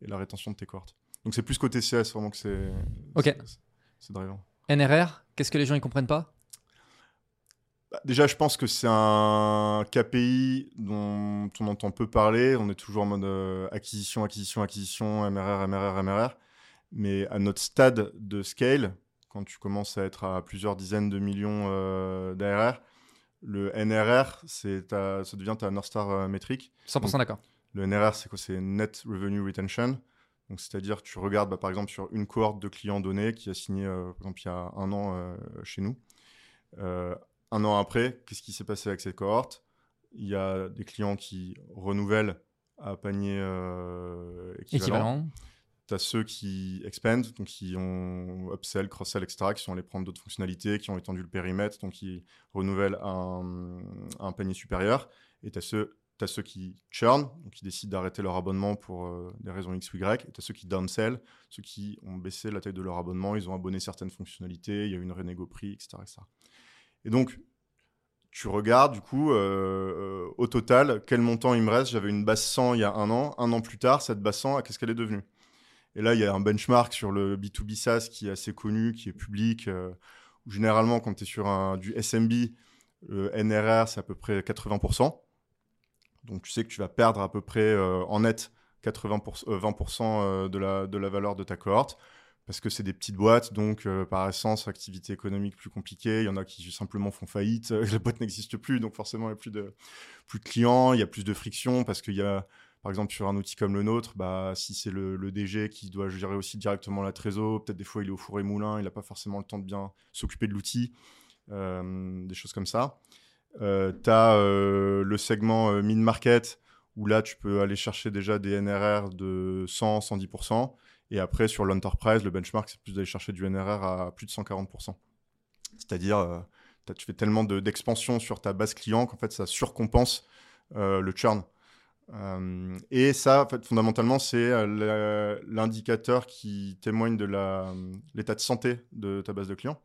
et la rétention de tes cohortes. Donc c'est plus côté CS vraiment que c'est. Ok. c'est- drivant. NRR, qu'est-ce que les gens ils comprennent pas? Bah, déjà, je pense que c'est un KPI dont on entend peu parler. On est toujours en mode euh, acquisition, acquisition, acquisition, MRR, MRR, MRR. Mais à notre stade de scale, quand tu commences à être à plusieurs dizaines de millions euh, d'ARR, le NRR, c'est ta- ça devient ta North Star euh, métrique. 100% d'accord. Le NRR, c'est quoi? C'est Net Revenue Retention. Donc, c'est-à-dire, tu regardes, bah, par exemple, sur une cohorte de clients donnés qui a signé, euh, par exemple, il y a un an euh, chez nous. Euh, un an après, qu'est-ce qui s'est passé avec cette cohorte? Il y a des clients qui renouvellent à panier équivalent. Équivalent. Tu as ceux qui expand, donc qui ont upsell, cross-sell, etc., qui sont allés prendre d'autres fonctionnalités, qui ont étendu le périmètre, donc qui renouvellent à un, à un panier supérieur. Et tu as ceux, t'as ceux qui churn, donc qui décident d'arrêter leur abonnement pour euh, des raisons X ou Y. Et tu as ceux qui downsell, ceux qui ont baissé la taille de leur abonnement, ils ont abonné certaines fonctionnalités, il y a eu une renégo prix, etc. etc. Et donc, tu regardes, du coup, euh, euh, au total, quel montant il me reste. J'avais une base 100 il y a un an. Un an plus tard, cette base 100, qu'est-ce qu'elle est devenue? Et là, il y a un benchmark sur le B2B SaaS qui est assez connu, qui est public. où généralement, quand tu es sur un, du SMB, le NRR, c'est à peu près 80%. Donc, tu sais que tu vas perdre à peu près euh, en net 80%, euh, 20% euh, de la, de la valeur de ta cohorte parce que c'est des petites boîtes, donc euh, par essence, activité économique plus compliquée. Il y en a qui simplement font faillite, [laughs] la boîte n'existe plus, donc forcément, il n'y a plus de, plus de clients, il y a plus de friction, parce qu'il y a, par exemple, sur un outil comme le nôtre, bah, si c'est le, DG qui doit gérer aussi directement la trésor, peut-être des fois il est au four et moulin, il n'a pas forcément le temps de bien s'occuper de l'outil, euh, des choses comme ça. Euh, tu as le segment euh, mid-market, où là, tu peux aller chercher déjà des NRR de 100, 110%. Et après, sur l'enterprise, le benchmark, c'est plus d'aller chercher du NRR à plus de 140%. C'est-à-dire, euh, tu fais tellement de- d'expansion sur ta base client qu'en fait, ça surcompense euh, le churn. Euh, et ça, en fait, fondamentalement, c'est euh, l'indicateur qui témoigne de l'état de santé de ta base de clients.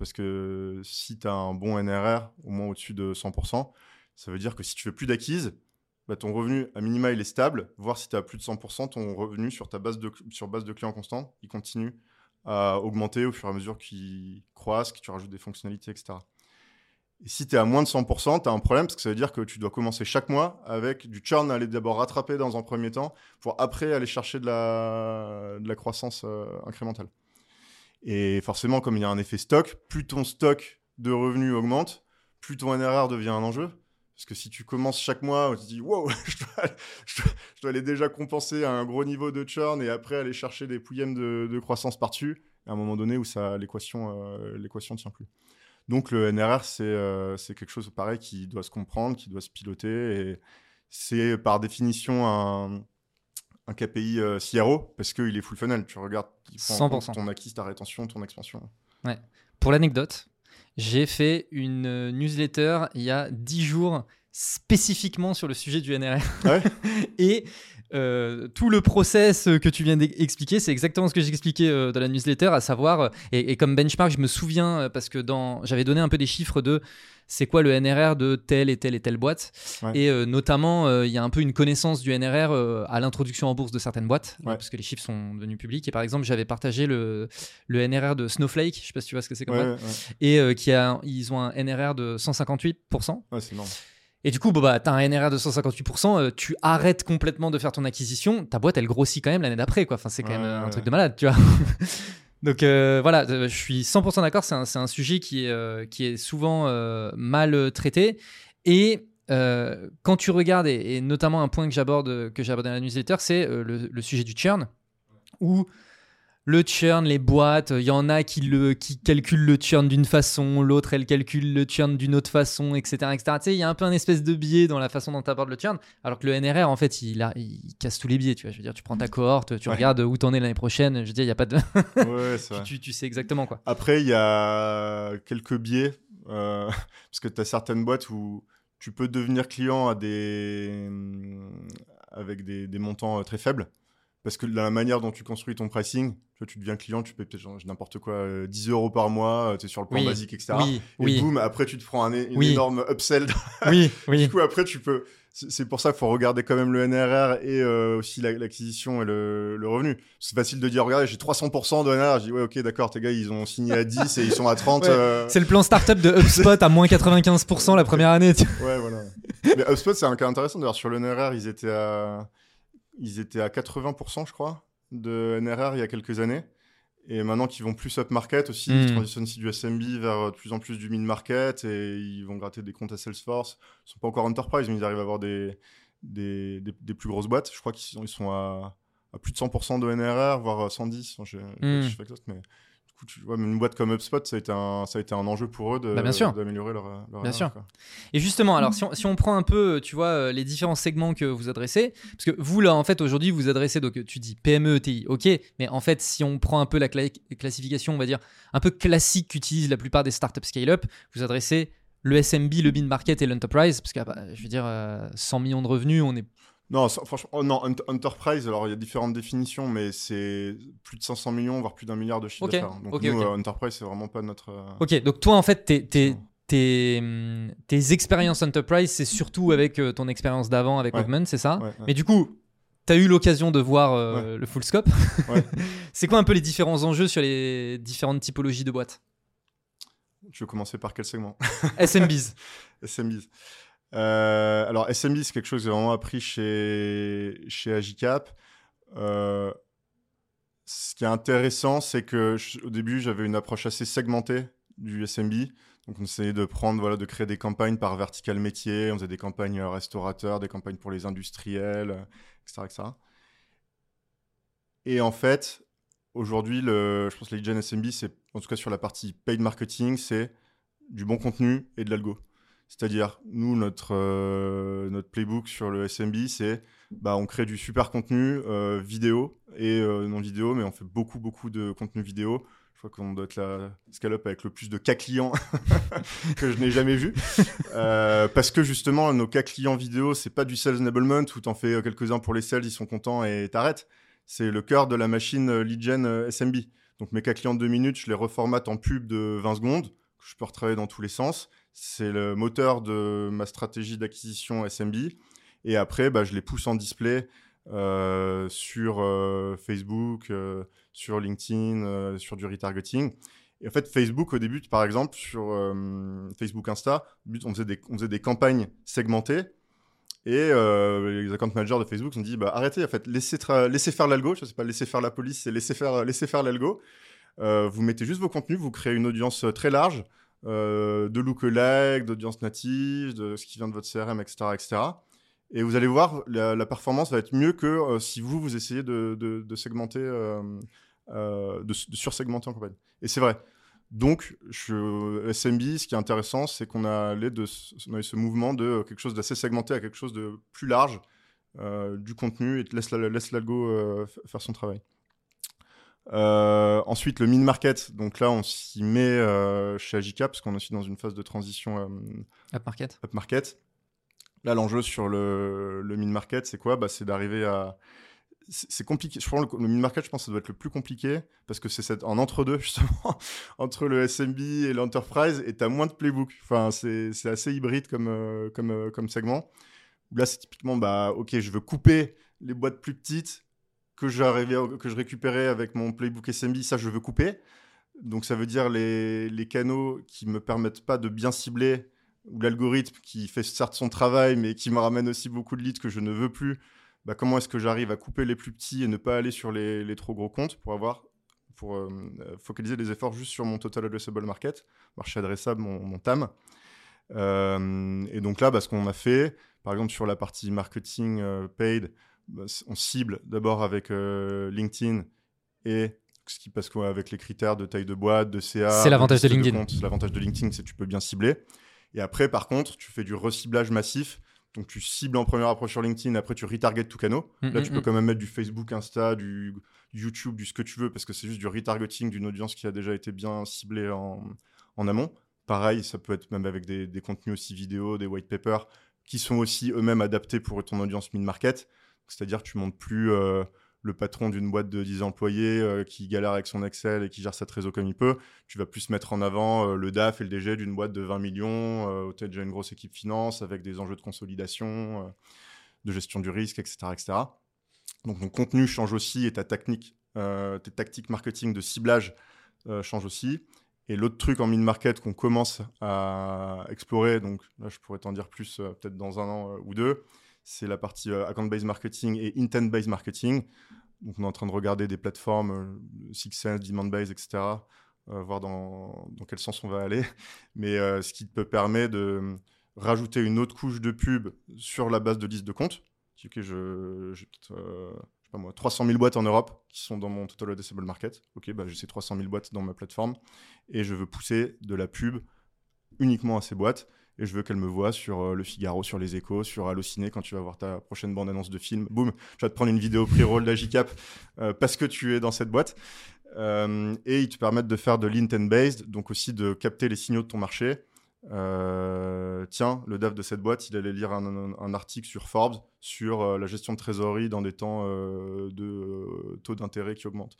Parce que si tu as un bon NRR, au moins au-dessus de 100%, ça veut dire que si tu fais plus d'acquise, bah, ton revenu à minima il est stable, voire si tu as plus de 100%, ton revenu sur ta base de, sur base de clients constants, il continue à augmenter au fur et à mesure qu'il croise, que tu rajoutes des fonctionnalités, etc. Et si tu es à moins de 100%, tu as un problème parce que ça veut dire que tu dois commencer chaque mois avec du churn à aller d'abord rattraper dans un premier temps pour après aller chercher de la, de la croissance euh, incrémentale. Et forcément, comme il y a un effet stock, plus ton stock de revenus augmente, plus ton NRR devient un enjeu. Parce que si tu commences chaque mois, tu te dis wow, [laughs] je dois, aller déjà compenser un gros niveau de churn et après aller chercher des pouillèmes de, croissance par-dessus, à un moment donné où l'équation euh, tient plus. Donc le NRR, c'est euh, quelque chose pareil qui doit se comprendre, qui doit se piloter et c'est par définition un, un KPI euh, CRO parce qu'il est full funnel. Tu regardes il prend en compte 100%. ton acquis, ta rétention, ton expansion. Pour l'anecdote, j'ai fait une euh, newsletter il y a 10 jours spécifiquement sur le sujet du NRR. Ouais. [laughs] Et euh, tout le process que tu viens d'expliquer, c'est exactement ce que j'ai expliqué euh, dans la newsletter, à savoir, euh, et, et comme benchmark, je me souviens, euh, parce que dans, j'avais donné un peu des chiffres de c'est quoi le NRR de telle et telle et telle boîte. Ouais. Et euh, notamment, euh, il y a un peu une connaissance du NRR euh, à l'introduction en bourse de certaines boîtes, Ouais. parce que les chiffres sont devenus publics. Et par exemple, j'avais partagé le, le NRR de Snowflake, je sais pas si tu vois ce que c'est comme Ouais, boîte, et euh, qui a, ils ont un NRR de 158%. Ouais, c'est énorme. Et du coup, bon, bah, tu as un NRR de 158%, euh, tu arrêtes complètement de faire ton acquisition, ta boîte, elle grossit quand même l'année d'après. quoi. Enfin, c'est quand Ouais, même euh, un ouais. truc de malade, tu vois. [laughs] Donc euh, voilà, je suis 100% d'accord, c'est un, c'est un sujet qui est, euh, qui est souvent mal traité. Et quand tu regardes, et, et notamment un point que j'aborde que j'aborde dans la newsletter, c'est le, le sujet du churn, où le churn, les boîtes, il y en a qui, le, qui calculent le churn d'une façon, l'autre elle calcule le churn d'une autre façon, etc. etc. Tu sais, il y a un peu un espèce de biais dans la façon dont tu abordes le churn, alors que le NRR, en fait, il, a, il casse tous les biais. Tu vois, je veux dire, tu prends ta cohorte, tu Ouais. regardes où t'en es l'année prochaine, je veux dire, il y a pas de... [laughs] Ouais, tu, tu- tu sais exactement quoi. Après, il y a quelques biais, euh, [laughs] parce que tu as certaines boîtes où tu peux devenir client à des... avec des, des montants euh, très faibles, parce que la manière dont tu construis ton pricing, tu, vois, tu deviens client, tu payes peut-être n'importe quoi, euh, 10 euros par mois, tu es sur le plan Oui, basique, etc. Oui, Et oui, boum, après tu te prends un, une énorme upsell. [laughs] oui, du oui. coup, après, tu peux c'est pour ça qu'il faut regarder quand même le NRR et euh, aussi l'acquisition et le, le revenu. C'est facile de dire, regardez, j'ai 300% de NRR. Je dis, ouais, ok, d'accord, tes gars, ils ont signé à 10 et ils sont à 30. [laughs] euh, C'est le plan startup de HubSpot à moins 95% la première année. tu- Ouais, voilà. Mais HubSpot, c'est un cas intéressant. D'ailleurs, sur le NRR, ils étaient à, ils étaient à 80%, je crois, de NRR il y a quelques années. Et maintenant qu'ils vont plus up-market aussi, ils Mm. transitionnent aussi du SMB vers euh, de plus en plus du mid-market et ils vont gratter des comptes à Salesforce. Ils sont pas encore enterprise, mais ils arrivent à avoir des, des, des, des plus grosses boîtes. Je crois qu'ils sont, ils sont à, à plus de 100% de NRR, voire à 110. Enfin, j'ai- Mm. je sais pas exact, mais coup, tu vois, même une boîte comme HubSpot, ça a été un, ça a été un enjeu pour eux de- Bah, d'améliorer leur, leur Bien sûr. quoi. Et justement, alors si on, si on prend un peu, tu vois, euh, les différents segments que vous adressez, parce que vous là, en fait, aujourd'hui, vous adressez, donc tu dis PME, ETI, ok, mais en fait, si on prend un peu la cla- classification, on va dire, un peu classique qu'utilisent la plupart des startups scale-up, vous adressez le SMB, le mid-market et l'enterprise, parce que, bah, je veux dire, euh, 100 millions de revenus, on est... Non, ça- franchement, oh non, Ent- Enterprise, alors il y a différentes définitions, mais c'est plus de 500 millions, voire plus d'un milliard de chiffre Ok, d'affaires. Donc nous, euh, Enterprise, c'est vraiment pas notre... euh, Ok, donc toi, en fait, tes, tes, tes, hum, tes expériences enterprise, c'est surtout avec euh, ton expérience d'avant avec Ouais. Movement, c'est ça ouais, ouais. Mais du coup, tu as eu l'occasion de voir le full scope. [laughs] C'est quoi un peu les différents enjeux sur les différentes typologies de boîtes? Tu veux commencer par quel segment? [laughs] SMBs. SMBs. Euh, alors, SMB, c'est quelque chose que j'ai vraiment appris chez, chez Agicap. Euh, ce qui est intéressant, c'est que au début, j'avais une approche assez segmentée du SMB. Donc, on essayait de prendre, voilà, de créer des campagnes par vertical métier. On faisait des campagnes euh, restaurateurs, des campagnes pour les industriels, etc., etc. Et en fait, aujourd'hui, je pense que les lead gen SMB, c'est, en tout cas sur la partie paid marketing, c'est du bon contenu et de l'algo. C'est-à-dire, nous, notre, euh, notre playbook sur le SMB, c'est bah, on crée du super contenu euh, vidéo et euh, non vidéo, mais on fait beaucoup, beaucoup de contenu vidéo. Je crois qu'on doit être la scale-up avec le plus de cas clients [laughs] que je n'ai jamais vu. Parce que justement, nos cas clients vidéo, c'est pas du sales enablement où t'en fais quelques-uns pour les sales, ils sont contents et t'arrêtes. C'est le cœur de la machine lead gen SMB. Donc mes cas clients de 2 minutes, je les reformate en pub de 20 secondes, que je peux retravailler dans tous les sens. C'est le moteur de ma stratégie d'acquisition SMB. Et après, bah, je les pousse en display euh, sur euh, Facebook, euh, sur LinkedIn, sur du retargeting. Et en fait, Facebook, au début, par exemple, sur Facebook Insta, on faisait, des, on faisait des campagnes segmentées. Et les account managers de Facebook ont dit bah, arrêtez, en fait, laissez, faire l'algo. Je sais pas, laissez faire la police, c'est laissez faire, laissez faire l'algo. Vous mettez juste vos contenus, vous créez une audience très large euh, de lookalike, d'audience native, de ce qui vient de votre CRM, etc. etc. Et vous allez voir, la, performance va être mieux que euh, si vous, vous essayez de, segmenter, euh, euh, de, sursegmenter en campagne. Et c'est vrai. Donc, je, SMB, ce qui est intéressant, c'est qu'on a, de, eu ce mouvement de quelque chose d'assez segmenté à quelque chose de plus large, du contenu, et laisse, la- laisse l'algo faire son travail. Euh, ensuite, le mid-market. Donc là, on s'y met euh, chez Agicap, parce qu'on est aussi dans une phase de transition euh, upmarket. Là, l'enjeu sur le, le mid-market, c'est quoi? Bah, C'est d'arriver à. C'est compliqué. Je pense que le, le mid-market, je pense que ça doit être le plus compliqué parce que c'est en entre-deux, justement, [laughs] entre le SMB et l'enterprise, et tu as moins de playbook. Enfin, c'est c'est assez hybride comme, euh, comme, comme segment. Là, c'est typiquement, bah, ok, je veux couper les boîtes plus petites que, que je récupérais avec mon playbook SMB. Ça, je veux couper. Donc, ça veut dire les, canaux qui me permettent pas de bien cibler ou l'algorithme qui fait certes son travail, mais qui me ramène aussi beaucoup de leads que je ne veux plus, bah, comment est-ce que j'arrive à couper les plus petits et ne pas aller sur les, trop gros comptes pour avoir pour euh, focaliser les efforts juste sur mon total addressable market, marché adressable, mon, TAM. Euh, et donc là, bah, ce qu'on a fait, par exemple sur la partie marketing euh, paid, on cible d'abord avec euh, LinkedIn et ce qui passe quoi avec les critères de taille de boîte, de CA. C'est l'avantage de liste LinkedIn. L'avantage de LinkedIn, c'est que tu peux bien cibler. Et après, par contre, tu fais du reciblage massif. Donc, tu cibles en première approche sur LinkedIn, après, tu retargetes tout canot. Mm, Là, mm, tu peux mm. quand même mettre du Facebook, Insta, du YouTube, du ce que tu veux, parce que c'est juste du retargeting d'une audience qui a déjà été bien ciblée en, en amont. Pareil, ça peut être même avec des, des contenus aussi vidéo, des white papers, qui sont aussi eux-mêmes adaptés pour ton audience mid-market. C'est-à-dire tu montes plus euh, le patron d'une boîte de 10 employés euh, qui galère avec son Excel et qui gère sa trésor comme il peut. Tu vas plus mettre en avant euh, le DAF et le DG d'une boîte de 20 millions, où tu as déjà une grosse équipe finance avec des enjeux de consolidation, de gestion du risque, etc., etc. Donc ton contenu change aussi et ta technique, tes tactiques marketing de ciblage changent aussi. Et l'autre truc en mid-market qu'on commence à explorer, donc là je pourrais t'en dire plus peut-être dans un an ou deux, c'est la partie euh, account-based marketing et intent-based marketing. Donc, on est en train de regarder des plateformes, euh, Six Sense, Demand-based, etc., euh, voir dans, dans, quel sens on va aller. Mais ce qui te permet de rajouter une autre couche de pub sur la base de liste de comptes. Ok, je, je, sais pas moi, 300 000 boîtes en Europe qui sont dans mon total addressable market. Ok, bah, j'ai ces 300 000 boîtes dans ma plateforme et je veux pousser de la pub uniquement à ces boîtes et je veux qu'elle me voie sur euh, Le Figaro, sur Les Échos, sur Allociné quand tu vas voir ta prochaine bande-annonce de film. Boum, tu vas te prendre une vidéo pré-roll d'Agicap euh, parce que tu es dans cette boîte. Euh, et ils te permettent de faire de l'intent based, donc aussi de capter les signaux de ton marché. tiens, le DAF de cette boîte, il allait lire un, article sur Forbes sur la gestion de trésorerie dans des temps de taux d'intérêt qui augmentent.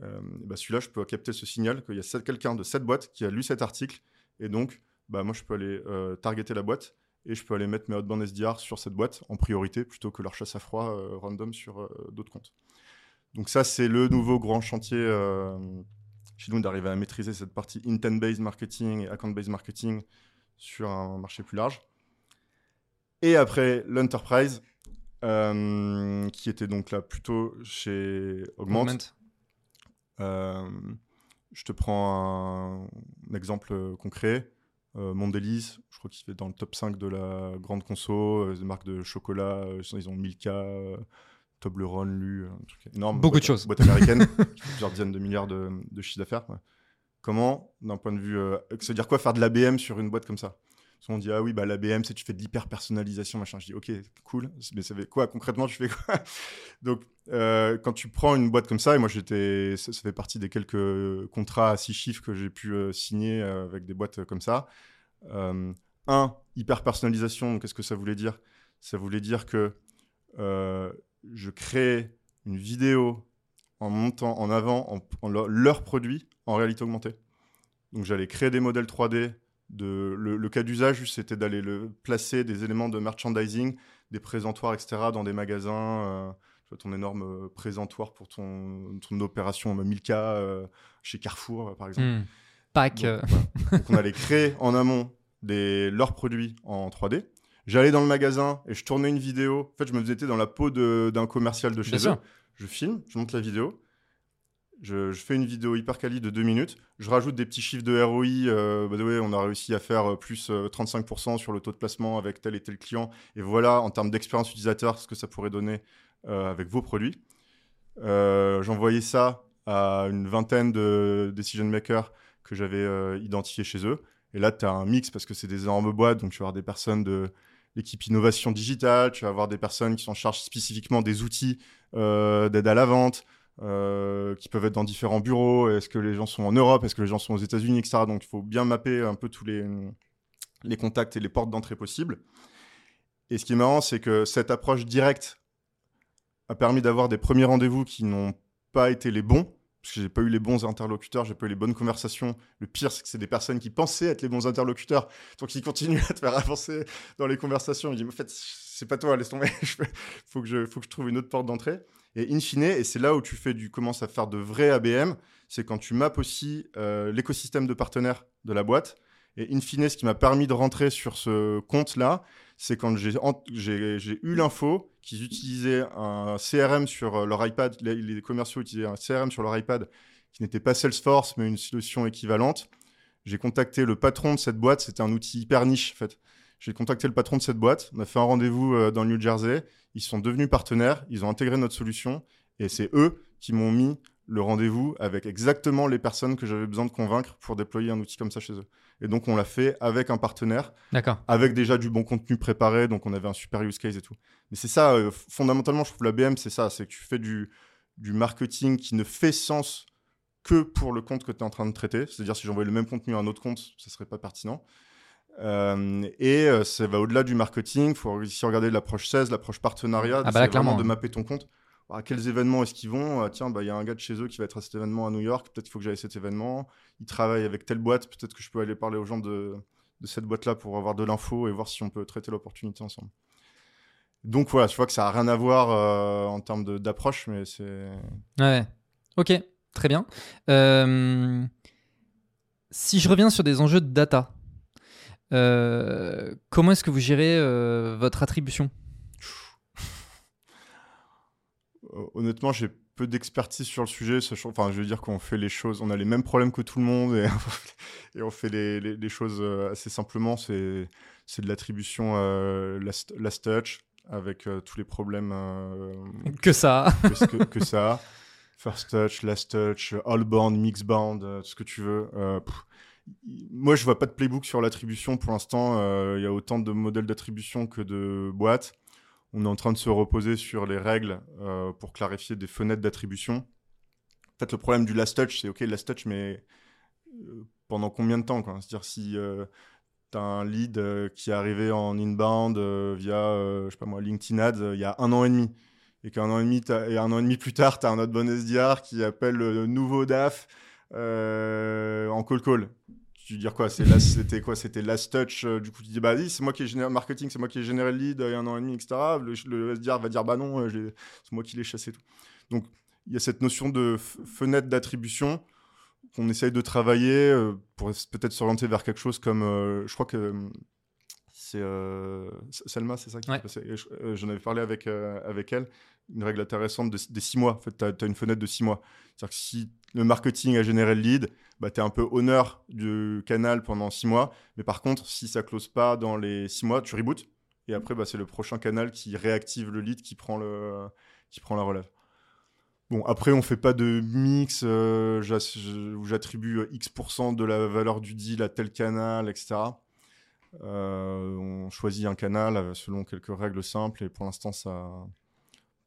Bah Celui-là, je peux capter ce signal qu'il y a quelqu'un de cette boîte qui a lu cet article et donc bah, moi, je peux aller euh, targeter la boîte et je peux aller mettre mes outbound SDR sur cette boîte en priorité plutôt que leur chasse à froid euh, random sur euh, d'autres comptes. Donc ça, c'est le nouveau grand chantier chez nous d'arriver à maîtriser cette partie intent-based marketing et account-based marketing sur un marché plus large. Et après, l'enterprise, qui était donc là plutôt chez Augment. je te prends un exemple concret. Euh, Mondelez, je crois qu'il fait dans le top 5 de la grande conso, euh, des marques de chocolat, euh, ils ont Milka, euh, Toblerone, Lu, un truc énorme. Beaucoup de choses. Boîte américaine, [laughs] plusieurs dizaines de milliards de, de chiffre d'affaires. Comment, d'un point de vue. se dire quoi faire de l'ABM sur une boîte comme ça? On dit, ah oui, bah, l'ABM, c'est tu fais de l'hyper-personnalisation, machin. Je dis, ok, cool, mais ça fait quoi concrètement Tu fais quoi? [laughs] Donc, quand tu prends une boîte comme ça, et moi, j'étais, ça, fait partie des quelques contrats à six chiffres que j'ai pu signer avec des boîtes comme ça. Euh, un, hyper-personnalisation, qu'est-ce que ça voulait dire? Ça voulait dire que euh, je crée une vidéo en montant en avant en, leur produit en réalité augmentée. Donc j'allais créer des modèles 3D. De, le, cas d'usage, c'était d'aller le, placer des éléments de merchandising, des présentoirs, etc., dans des magasins. Euh, ton énorme présentoir pour ton, ton opération 1000K chez Carrefour, par exemple. Hmm. Pack. Donc, on allait créer en amont des, leurs produits en 3D. J'allais dans le magasin et je tournais une vidéo. En fait, je me faisais dans la peau d'un commercial de chez eux. Je filme, je monte la vidéo. Je, fais une vidéo hyper quali de deux minutes. Je rajoute des petits chiffres de ROI. Euh, bah, on a réussi à faire euh, plus 35% euh, sur le taux de placement avec tel et tel client. Et voilà, en termes d'expérience utilisateur, ce que ça pourrait donner avec vos produits. J'envoyais ça à une vingtaine de decision makers que j'avais identifiés chez eux. Et là, tu as un mix parce que c'est des énormes boîtes, donc tu vas avoir des personnes de l'équipe innovation digitale, tu vas avoir des personnes qui sont en charge spécifiquement des outils d'aide à la vente, euh, qui peuvent être dans différents bureaux. Est-ce que les gens sont en Europe Est-ce que les gens sont aux États-Unis, etc. Donc il faut bien mapper un peu tous les, contacts et les portes d'entrée possibles. Et ce qui est marrant, c'est que cette approche directe a permis d'avoir des premiers rendez-vous qui n'ont pas été les bons, parce que j'ai pas eu les bons interlocuteurs, j'ai pas eu les bonnes conversations. Le pire, c'est que c'est des personnes qui pensaient être les bons interlocuteurs, donc ils continuent à te faire avancer dans les conversations. Ils disent, en fait, c'est pas toi, laisse tomber. [laughs] faut que je, faut que je trouve une autre porte d'entrée. Et in fine, et c'est là où tu fais du, commences à faire de vrais ABM, c'est quand tu mappes aussi euh, l'écosystème de partenaires de la boîte. Et in fine, ce qui m'a permis de rentrer sur ce compte-là, c'est quand j'ai eu l'info qu'ils utilisaient un CRM sur euh, leur iPad, les, commerciaux utilisaient un CRM sur leur iPad qui n'était pas Salesforce, mais une solution équivalente. J'ai contacté le patron de cette boîte, c'était un outil hyper niche en fait. J'ai contacté le patron de cette boîte, on a fait un rendez-vous euh, dans le New Jersey, ils sont devenus partenaires, ils ont intégré notre solution, et c'est eux qui m'ont mis le rendez-vous avec exactement les personnes que j'avais besoin de convaincre pour déployer un outil comme ça chez eux. Et donc, on l'a fait avec un partenaire, avec déjà du bon contenu préparé, donc on avait un super use case et tout. Mais c'est ça, euh, fondamentalement, je trouve la BM, c'est ça, c'est que tu fais du, du marketing qui ne fait sens que pour le compte que tu es en train de traiter. C'est-à-dire, si j'envoyais le même contenu à un autre compte, ça serait pas pertinent. Euh, et euh, ça va au-delà du marketing. Il faut aussi regarder l'approche 16, l'approche partenariat. Ah bah vraiment de mapper ton compte à quels événements est-ce qu'ils vont? Ah, Tiens, bah, il y a un gars de chez eux qui va être à cet événement à New York, peut-être qu'il faut que j'aille à cet événement. Ils travaillent avec telle boîte, peut-être que je peux aller parler aux gens de, de cette boîte-là pour avoir de l'info et voir si on peut traiter l'opportunité ensemble. Donc voilà, je vois que ça n'a rien à voir euh, en termes d'approche, mais c'est. Ouais, ok, très bien. Euh, si je reviens sur des enjeux de data, euh, comment est-ce que vous gérez votre attribution? Honnêtement, j'ai peu d'expertise sur le sujet. Enfin, je veux dire qu'on fait les choses, on a les mêmes problèmes que tout le monde et, et on fait les, les, choses assez simplement. C'est de l'attribution last, last, touch, avec euh, tous les problèmes euh, que ça que, que, ça first touch last touch all bound mix bound euh, tout ce que tu veux moi je vois pas de playbook sur l'attribution pour l'instant. Il y a autant de modèles d'attribution que de boîtes. On est en train de se reposer sur les règles pour clarifier des fenêtres d'attribution. Fait le problème du last touch c'est ok last touch mais pendant combien de temps c'est-à-dire si tu as un lead euh, qui est arrivé en inbound euh, via, euh, je sais pas moi, LinkedIn Ads il y a un an et demi. Et qu'un an et demi, et un an et demi plus tard, tu as un autre bon SDR qui appelle le nouveau DAF en call call. Tu veux dire quoi? C'était quoi? C'était last touch. du coup, tu dis, bah oui, c'est moi qui ai généré marketing, c'est moi qui ai généré le lead il y a un an et demi, etc. Le, SDR va dire, bah non, c'est moi qui l'ai chassé. Tout. Donc, il y a cette notion de fenêtre d'attribution qu'on essaye de travailler euh, pour peut-être s'orienter vers quelque chose comme, euh, je crois que euh, c'est Selma, c'est ça qui ouais. J'en avais parlé avec, avec elle, une règle intéressante des six mois. En fait, tu as, une fenêtre de six mois. C'est-à-dire que si le marketing a généré le lead, bah, tu es un peu honneur du canal pendant six mois. Mais par contre, si ça close pas dans les six mois, tu rebootes. Et après, bah, c'est le prochain canal qui réactive le lead, qui prend, le, qui prend la relève. Bon, après, on fait pas de mix euh, où j'attribue euh, X% de la valeur du deal à tel canal, etc. Euh, on choisit un canal selon quelques règles simples et pour l'instant, ça,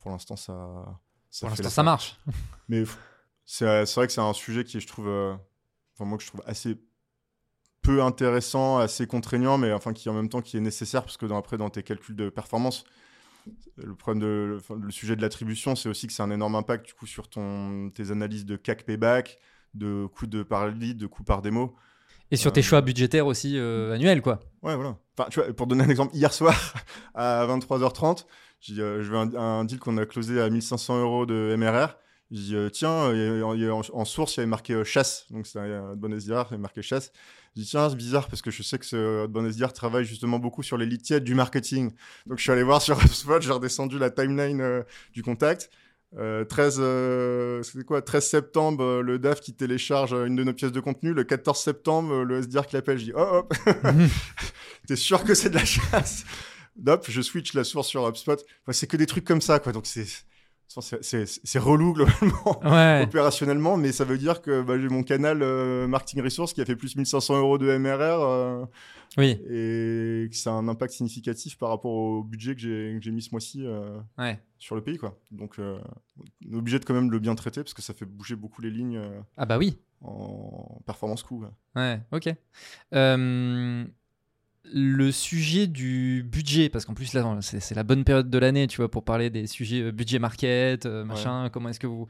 pour l'instant, ça, ça, pour ça marche. [laughs] Mais c'est vrai que c'est un sujet qui, je trouve, enfin, moi, que je trouve assez peu intéressant, assez contraignant, mais enfin, qui en même temps qui est nécessaire parce que dans, après, dans tes calculs de performance, le problème de le sujet de l'attribution, c'est aussi que c'est un énorme impact du coup sur ton tes analyses de CAC payback, de coût de par lead, de coût par démo. Et sur tes euh, choix budgétaires aussi euh, annuels, quoi. Ouais, voilà. Pour donner un exemple, hier soir [laughs] à 23h30, euh, je veux un, deal qu'on a closé à 1500 euros de MRR. Je dis, tiens, en, source, il y avait marqué chasse. Donc, c'est un, bon SDR, il y avait marqué chasse. Je dis, tiens, c'est bizarre parce que je sais que ce Bon SDR travaille justement beaucoup sur les lead tièdes du marketing. Donc, je suis allé voir sur [laughs] HubSpot, j'ai redescendu la timeline euh, du contact. 13, euh, c'était quoi 13 septembre, euh, le DAF qui télécharge une de nos pièces de contenu. Le 14 septembre, le SDR qui l'appelle. Je dis, oh, hop, [laughs] [laughs] t'es sûr que c'est de la chasse? Hop, je switch la source sur HubSpot. c'est que des trucs comme ça, quoi. Donc, c'est c'est relou [laughs] globalement, opérationnellement, mais ça veut dire que bah, j'ai mon canal euh, Marketing Resource qui a fait plus 1500 euros de MRR. Euh, oui. Et que ça a un impact significatif par rapport au budget que j'ai mis ce mois-ci euh, sur le pays. Quoi. Donc, on est obligé de quand même le bien traiter parce que ça fait bouger beaucoup les lignes. ah, bah oui. En performance coût. Ouais, ok le sujet du budget, parce qu'en plus là, c'est la bonne période de l'année, tu vois, pour parler des sujets euh, budget market, euh, machin. Comment est-ce que vous,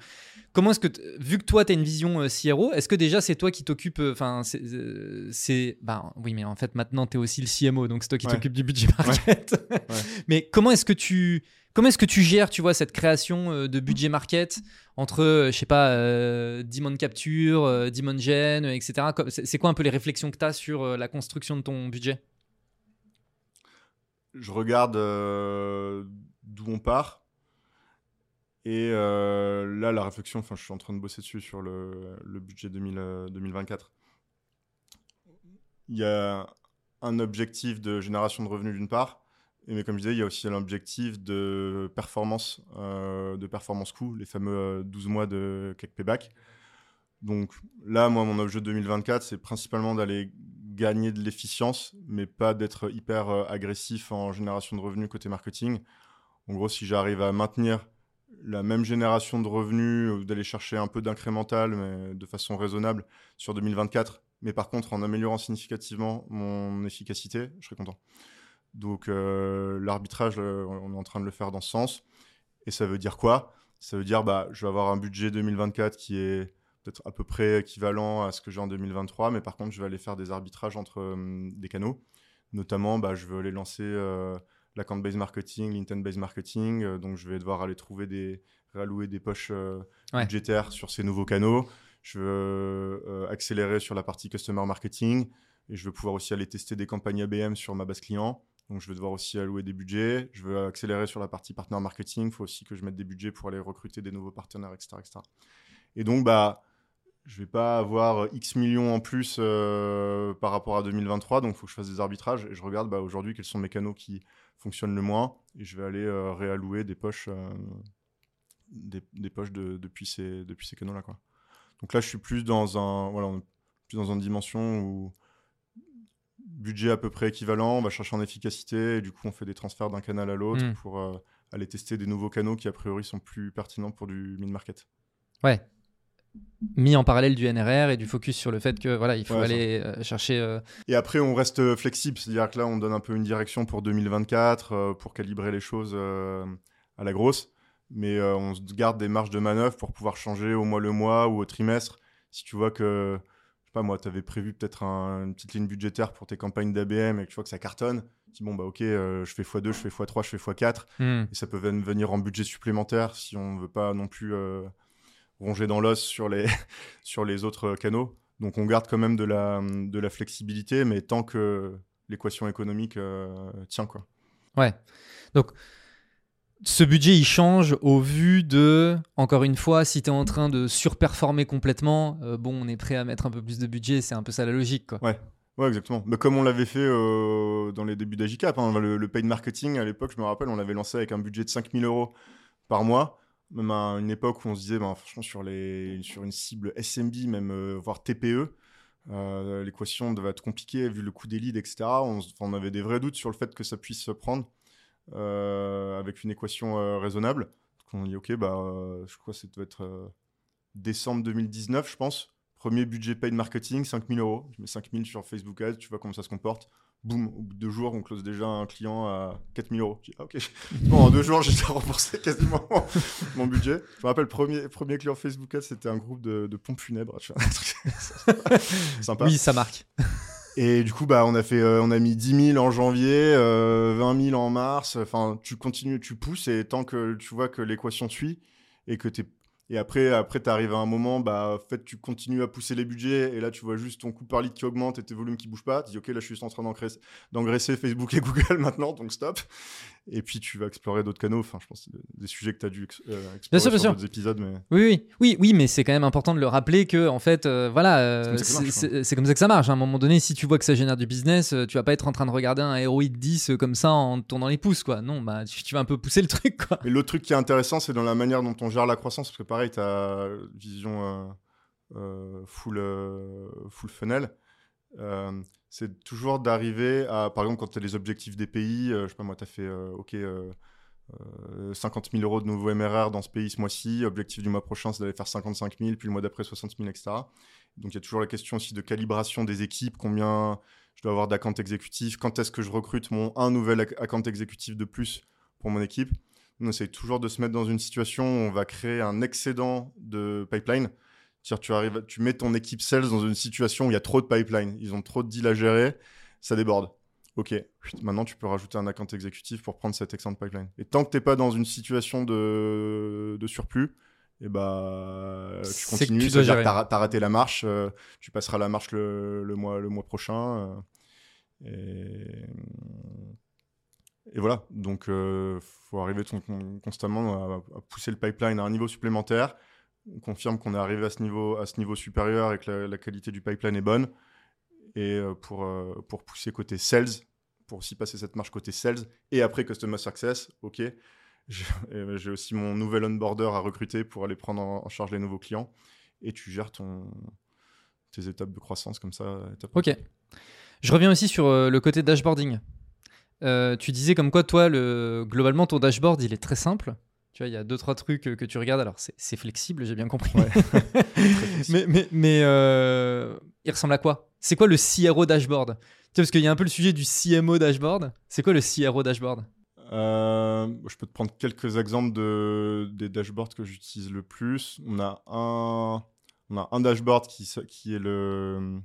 comment est-ce que, vu que toi, tu as une vision euh, CRO, est-ce que déjà c'est toi qui t'occupe, enfin, c'est, bah oui, mais en fait maintenant tu es aussi le CMO, donc c'est toi qui t'occupe du budget market. [laughs] mais comment est-ce que tu, comment est-ce que tu gères, tu vois, cette création de budget market entre, je sais pas, Demon Capture, Demon Gen, etc. C'est quoi un peu les réflexions que tu as sur la construction de ton budget? Je regarde euh, d'où on part. Et euh, là, la réflexion, enfin, je suis en train de bosser dessus sur le, budget 2024. Euh, il y a un objectif de génération de revenus d'une part, mais comme je disais, il y a aussi l'objectif de performance, de performance coût, les fameux 12 mois de CAC payback. Donc là, moi, mon objet 2024, c'est principalement d'aller gagner de l'efficience, mais pas d'être hyper euh, agressif en génération de revenus côté marketing. En gros, si j'arrive à maintenir la même génération de revenus, d'aller chercher un peu d'incrémental, mais de façon raisonnable sur 2024, mais par contre en améliorant significativement mon efficacité, je serais content. Donc euh, l'arbitrage, on est en train de le faire dans ce sens. Et ça veut dire quoi? Ça veut dire bah, je vais avoir un budget 2024 qui est peut-être à peu près équivalent à ce que j'ai en 2023, mais par contre, je vais aller faire des arbitrages entre euh, des canaux. Notamment, bah, je veux aller lancer euh, l'account based marketing, l'intent based marketing. Euh, donc, je vais devoir aller trouver des, réallouer des poches budgétaires sur ces nouveaux canaux. Je veux accélérer sur la partie customer marketing et je veux pouvoir aussi aller tester des campagnes ABM sur ma base client. Donc, je vais devoir aussi allouer des budgets. Je veux accélérer sur la partie partner marketing. Il faut aussi que je mette des budgets pour aller recruter des nouveaux partenaires, etc. etc. Et donc, bah, je vais pas avoir X millions en plus euh, par rapport à 2023, donc il faut que je fasse des arbitrages. Et je regarde bah, aujourd'hui quels sont mes canaux qui fonctionnent le moins. Et je vais aller euh, réallouer des poches, euh, des, poches depuis ces, depuis ces canaux-là. Quoi. Donc là, je suis plus dans, un, voilà, plus dans une dimension où budget à peu près équivalent, on va chercher en efficacité, et du coup, on fait des transferts d'un canal à l'autre hmm. pour aller tester des nouveaux canaux qui, a priori, sont plus pertinents pour du mid-market. Ouais, mis en parallèle du NRR et du focus sur le fait que voilà il faut aller euh, chercher euh, et après on reste flexible c'est-à-dire que là on donne un peu une direction pour 2024 euh, pour calibrer les choses à la grosse. Mais on se garde des marges de manœuvre pour pouvoir changer au mois le mois ou au trimestre. Si tu vois que je sais pas moi tu avais prévu peut-être une petite ligne budgétaire pour tes campagnes d'ABM et que tu vois que ça cartonne tu dis bon bah ok je fais x2 je fais x3 je fais x4 hmm. et ça peut venir en budget supplémentaire si on veut pas non plus rongé dans l'os sur les, [laughs] sur les autres canaux. Donc on garde quand même de la, de la flexibilité, mais tant que l'équation économique euh, tient. Quoi. Ouais. Donc ce budget, il change au vu de, encore une fois, si tu es en train de surperformer complètement, euh, bon, on est prêt à mettre un peu plus de budget, c'est un peu ça la logique. Quoi. Ouais. Ouais, exactement. Mais comme on l'avait fait euh, dans les débuts d'Agicap, hein, le, le paid marketing, à l'époque, je me rappelle, on l'avait lancé avec un budget de 5000 euros par mois même à une époque où on se disait, ben, franchement, sur, une cible SMB, même euh, voire TPE, euh, l'équation devait être compliquée vu le coût des leads, etc. On, on, avait des vrais doutes sur le fait que ça puisse se prendre euh, avec une équation raisonnable. Donc on dit, ok, bah, je crois que ça doit être décembre 2019, je pense. Premier budget paid marketing, 5000 euros. Je mets 5000 sur Facebook Ads, tu vois comment ça se comporte boum, au bout de deux jours, on close déjà un client à 4000 euros. Je dis, ah, ok. [laughs] Bon, en deux jours, j'ai déjà remboursé quasiment [laughs] mon budget. Je me rappelle, premier, premier client Facebook c'était un groupe de, pompes funèbres. [laughs] Sympa. Oui, ça marque. Et du coup, bah, on a fait, euh, on a mis 10 000 en janvier, 20 euh, 000 en mars. Enfin, tu continues, tu pousses et tant que tu vois que l'équation suit et que tu es et après, après tu arrives à un moment, bah, en fait, tu continues à pousser les budgets et là, tu vois juste ton coût par lead qui augmente et tes volumes qui bougent pas. Tu dis, OK, là, je suis juste en train d'engraisser Facebook et [laughs] Google maintenant, donc stop. Et puis, tu vas explorer d'autres canaux. Enfin, je pense des sujets que tu as dû euh, explorer bien sur d'autres épisodes. Mais... Oui, oui, oui, oui, mais c'est quand même important de le rappeler que, en fait, euh, voilà, euh, c'est comme, ça que ça marche. À un moment donné, si tu vois que ça génère du business, tu vas pas être en train de regarder un héroï 10 comme ça en tournant les pouces, quoi. Non, bah, tu, vas un peu pousser le truc, quoi. Mais l'autre truc qui est intéressant, c'est dans la manière dont on gère la croissance, parce que pareil, tu as vision euh, euh, full, full funnel, c'est toujours d'arriver à, par exemple, quand tu as les objectifs des pays, je sais pas moi, tu as fait, OK, 50 000 euros de nouveaux MRR dans ce pays ce mois-ci, objectif du mois prochain, c'est d'aller faire 55 000, puis le mois d'après 60 000, etc. Donc il y a toujours la question aussi de calibration des équipes, combien je dois avoir d'account exécutif, quand est-ce que je recrute mon un nouvel account exécutif de plus pour mon équipe. On essaye toujours de se mettre dans une situation où on va créer un excédent de pipeline. Tu, arrives, tu mets ton équipe sales dans une situation où il y a trop de pipeline, ils ont trop de deals à gérer, ça déborde. Ok, maintenant tu peux rajouter un account exécutif pour prendre cet excédent de pipeline. Et tant que tu n'es pas dans une situation de, surplus, et eh bah, tu continues, tu as, raté la marche, euh, tu passeras la marche le, mois, le mois prochain. Euh, et et voilà, donc il euh, faut arriver constamment à, pousser le pipeline à un niveau supplémentaire. On confirme qu'on est arrivé à ce niveau, supérieur et que la, qualité du pipeline est bonne. Et euh, pour, euh, pour pousser côté sales, pour aussi passer cette marche côté sales, et après Customer Success, ok, [laughs] j'ai aussi mon nouvel onboarder à recruter pour aller prendre en, charge les nouveaux clients. Et tu gères ton, tes étapes de croissance comme ça. ok. Je reviens aussi sur le côté dashboarding. Euh, tu disais comme quoi, toi, le... globalement, ton dashboard, il est très simple. Tu vois, il y a deux, trois trucs que, tu regardes. Alors, c'est flexible, j'ai bien compris. [laughs] mais mais, mais euh, il ressemble à quoi? C'est quoi le CRO dashboard? Tu sais, Parce qu'il y a un peu le sujet du CMO dashboard. C'est quoi le CRO dashboard? Euh, je peux te prendre quelques exemples de, des dashboards que j'utilise le plus. On a un, on a un dashboard qui, qui est le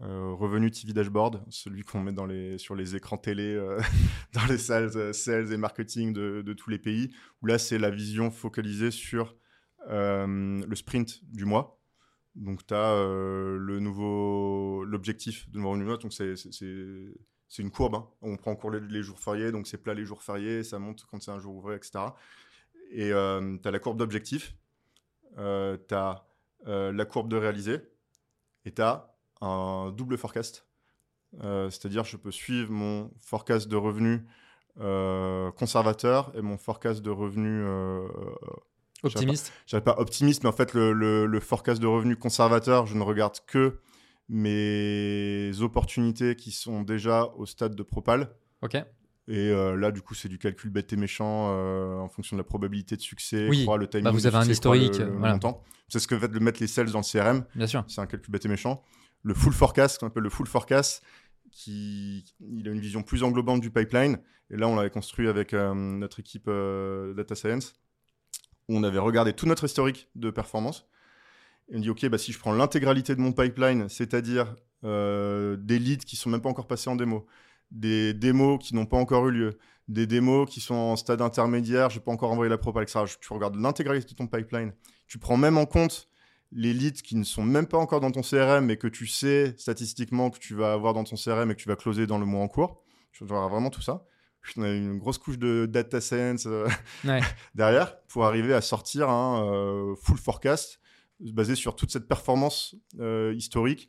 euh, revenu TV dashboard, celui qu'on met sur les écrans télé, euh, [laughs] dans les salles sales et marketing de, tous les pays, où là, c'est la vision focalisée sur le sprint du mois. Donc, tu as le nouveau, l'objectif de nouveau mois. Donc, c'est une courbe. Hein. On prend en cours les, jours fériés, donc c'est plat les jours fériés, ça monte quand c'est un jour ouvré, etc. Et euh, tu as la courbe d'objectif, euh, tu as euh, la courbe de réalisé, et tu as un double forecast. C'est-à-dire, je peux suivre mon forecast de revenus conservateur et mon forecast de revenus optimiste. Je pas optimiste, mais en fait, le, le, le, forecast de revenus conservateur, je ne regarde que mes opportunités qui sont déjà au stade de propal. Ok. Et euh, là, du coup, c'est du calcul bête et méchant euh, en fonction de la probabilité de succès, oui. le timing. Bah, vous avez un historique. Le, C'est ce que mettre les sales dans le CRM. Bien sûr. C'est un calcul bête et méchant. Le full forecast, qu'on appelle le full forecast, qui il a une vision plus englobante du pipeline. Et là, on l'avait construit avec euh, notre équipe Data Science, où on avait regardé tout notre historique de performance et on dit, OK, bah, si je prends l'intégralité de mon pipeline, c'est-à-dire euh, des leads qui sont même pas encore passés en démo, des démos qui n'ont pas encore eu lieu, des démos qui sont en stade intermédiaire, je n'ai pas encore envoyé la propale, etc. Tu regardes l'intégralité de ton pipeline. Tu prends même en compte les leads qui ne sont même pas encore dans ton CRM, mais que tu sais statistiquement que tu vas avoir dans ton CRM et que tu vas closer dans le mois en cours. Tu vois vraiment tout ça. On a une grosse couche de data science euh, [laughs] derrière pour arriver à sortir un euh, full forecast basé sur toute cette performance euh, historique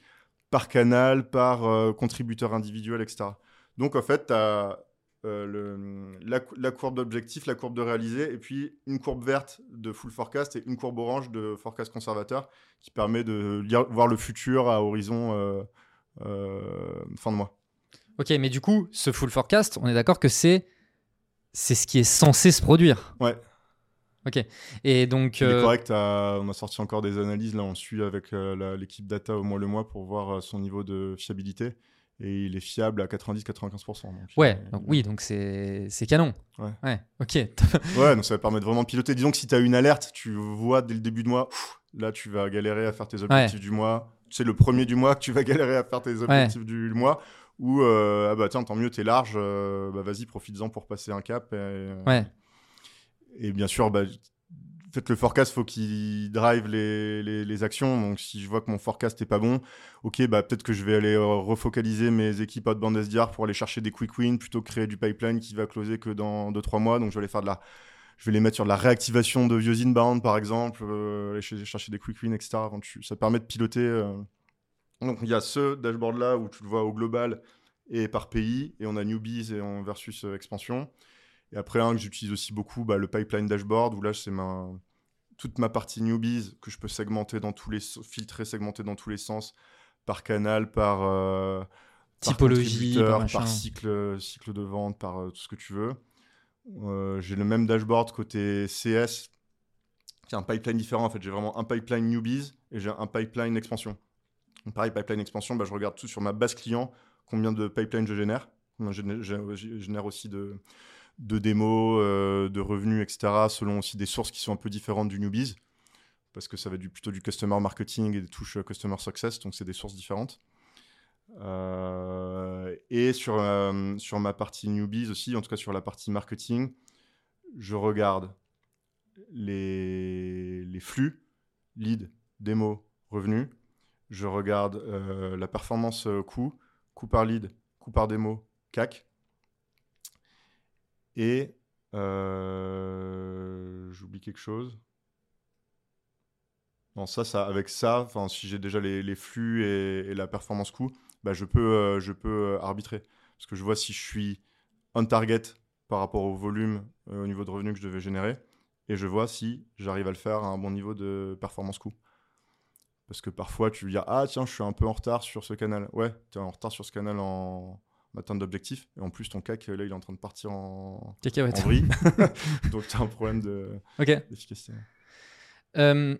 par canal, par contributeur individuel, etc. Donc, en fait, tu as euh, la, courbe d'objectif, la courbe de réalisé, et puis une courbe verte de full forecast et une courbe orange de forecast conservateur qui permet de voir le futur à horizon fin de mois. Ok, mais du coup, ce full forecast, on est d'accord que c'est c'est ce qui est censé se produire. Ouais. Ok. Et donc. Il est euh, correct. On a sorti encore des analyses. Là, on suit avec euh, l'équipe data au mois le mois pour voir euh, son niveau de fiabilité. Et il est fiable à 90-95%. Ouais, donc, oui, donc c'est canon. Ouais. ouais. ok. [laughs] ouais, donc ça va permettre vraiment de piloter. Disons que si tu as une alerte, tu vois dès le début de mois, là, tu vas galérer à faire tes objectifs du mois. C'est le premier du mois que tu vas [laughs] galérer à faire tes objectifs du, mois. Ou, ah bah tiens, tant mieux, t'es large, bah vas-y, profites-en pour passer un cap. Et, ouais. Et bien sûr, bah, fait, le forecast, faut qu'il drive les, les, actions. Donc, si je vois que mon forecast est pas bon, ok, bah, peut-être que je vais aller euh, refocaliser mes équipes outbound SDR pour aller chercher des quick wins plutôt que créer du pipeline qui va closer que dans 2-3 mois. Donc, je vais aller faire de la. Je vais les mettre sur de la réactivation de vieux inbound, par exemple, euh, aller chercher des quick wins, etc. ça permet de piloter. Euh. Donc, il y a ce dashboard-là où tu le vois au global et par pays, et on a newbies et en versus expansion. Et après, un que j'utilise aussi beaucoup, bah, le pipeline dashboard, où là, c'est ma... toute ma partie newbies que je peux segmenter dans tous les filtrer, segmenter dans tous les sens, par canal, par, euh, typologie, par, cycle, cycle de vente, par euh, tout ce que tu veux. Euh, j'ai le même dashboard côté CS, qui est un pipeline différent. En fait, j'ai vraiment un pipeline newbies et j'ai un pipeline expansion. pareil, pipeline expansion, bah, je regarde tout sur ma base client, combien de pipelines je génère. Je génère aussi de, de démos, euh, de revenus, etc., selon aussi des sources qui sont un peu différentes du newbies, parce que ça va être plutôt du customer marketing et des touches euh, customer success, donc c'est des sources différentes. Euh, et sur, sur ma partie newbies aussi, en tout cas sur la partie marketing, je regarde les, les flux, lead, démo, revenus. Je regarde la performance coût, coût par lead, coût par démo, CAC. Et euh, j'oublie quelque chose. Non, ça, ça avec ça, si j'ai déjà les, flux et, la performance coût, bah, je peux, euh, je peux euh, arbitrer. Parce que je vois si je suis on target par rapport au volume, au niveau de revenu que je devais générer. Et je vois si j'arrive à le faire à un bon niveau de performance coût. Parce que parfois, tu dis Ah, tiens, je suis un peu en retard sur ce canal. Ouais, tu es en retard sur ce canal en, atteinte d'objectif. Et en plus, ton CAC, là, il est en train de partir en, en vrille. [laughs] [laughs] Donc, tu as un problème d'efficacité. Euh,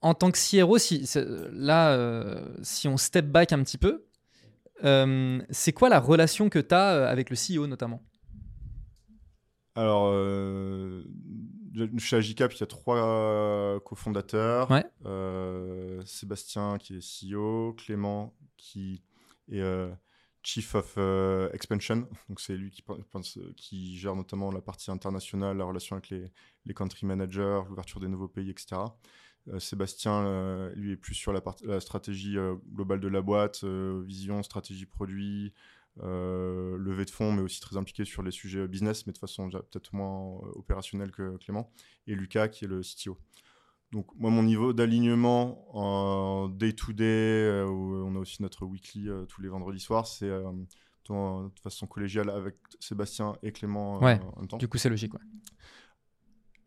en tant que CRO, si, là, euh, si on step back un petit peu, euh, c'est quoi la relation que tu as avec le CEO notamment? Alors, chez Agicap, il y a trois cofondateurs. Ouais. Sébastien qui est CEO, Clément qui est Chief of euh, Expansion. Donc, c'est lui qui, pense- qui gère notamment la partie internationale, la relation avec les, country managers, l'ouverture des nouveaux pays, etc. Euh, Sébastien, euh, lui, est plus sur la, stratégie euh, globale de la boîte, euh, vision, stratégie produit, euh, levée de fonds, mais aussi très impliqué sur les sujets business, mais de façon peut-être moins euh, opérationnelle que Clément. Et Lucas, qui est le CTO. Donc, moi, mon niveau d'alignement en day-to-day, euh, où on a aussi notre weekly euh, tous les vendredis soirs, c'est euh, de façon collégiale avec Sébastien et Clément Ouais, en même temps. Du coup, c'est logique. ouais.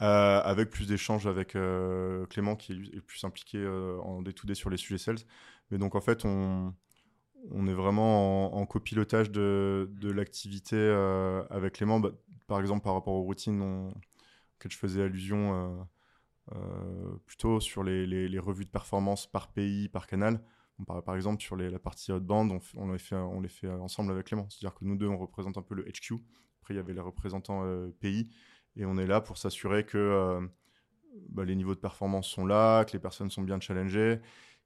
Euh, avec plus d'échanges avec euh, Clément qui est plus impliqué euh, en day-to-day sur les sujets sales. Mais donc en fait, on, on est vraiment en, en copilotage de, de l'activité avec Clément. Bah, par exemple, par rapport aux routines on- auxquelles je faisais allusion plutôt sur les, revues de performance par pays, par canal. Par, par exemple, sur la partie outbound, on, on, les fait, ensemble avec Clément. C'est-à-dire que nous deux, on représente un peu le HQ. Après, il y avait les représentants euh, pays. Et on est là pour s'assurer que euh, bah, les niveaux de performance sont là, que les personnes sont bien challengées,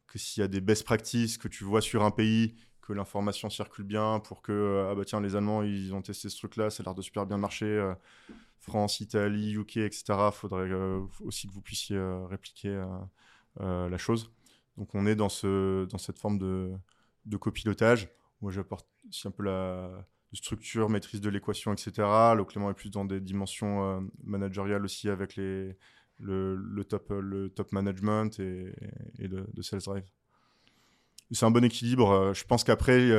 que s'il y a des best practices que tu vois sur un pays, que l'information circule bien pour que, euh, ah bah tiens, les Allemands, ils ont testé ce truc-là, ça a l'air de super bien marcher. euh, France, Italie, UK, etc. Il faudrait euh, aussi que vous puissiez euh, répliquer euh, la chose. Donc on est dans, ce, dans cette forme de, de copilotage. Moi, j'apporte aussi un peu la structure, maîtrise de l'équation, etc. Le Clément est plus dans des dimensions managériales aussi avec les, le, top, le top management et, et de, de sales drive. C'est un bon équilibre. Je pense qu'après,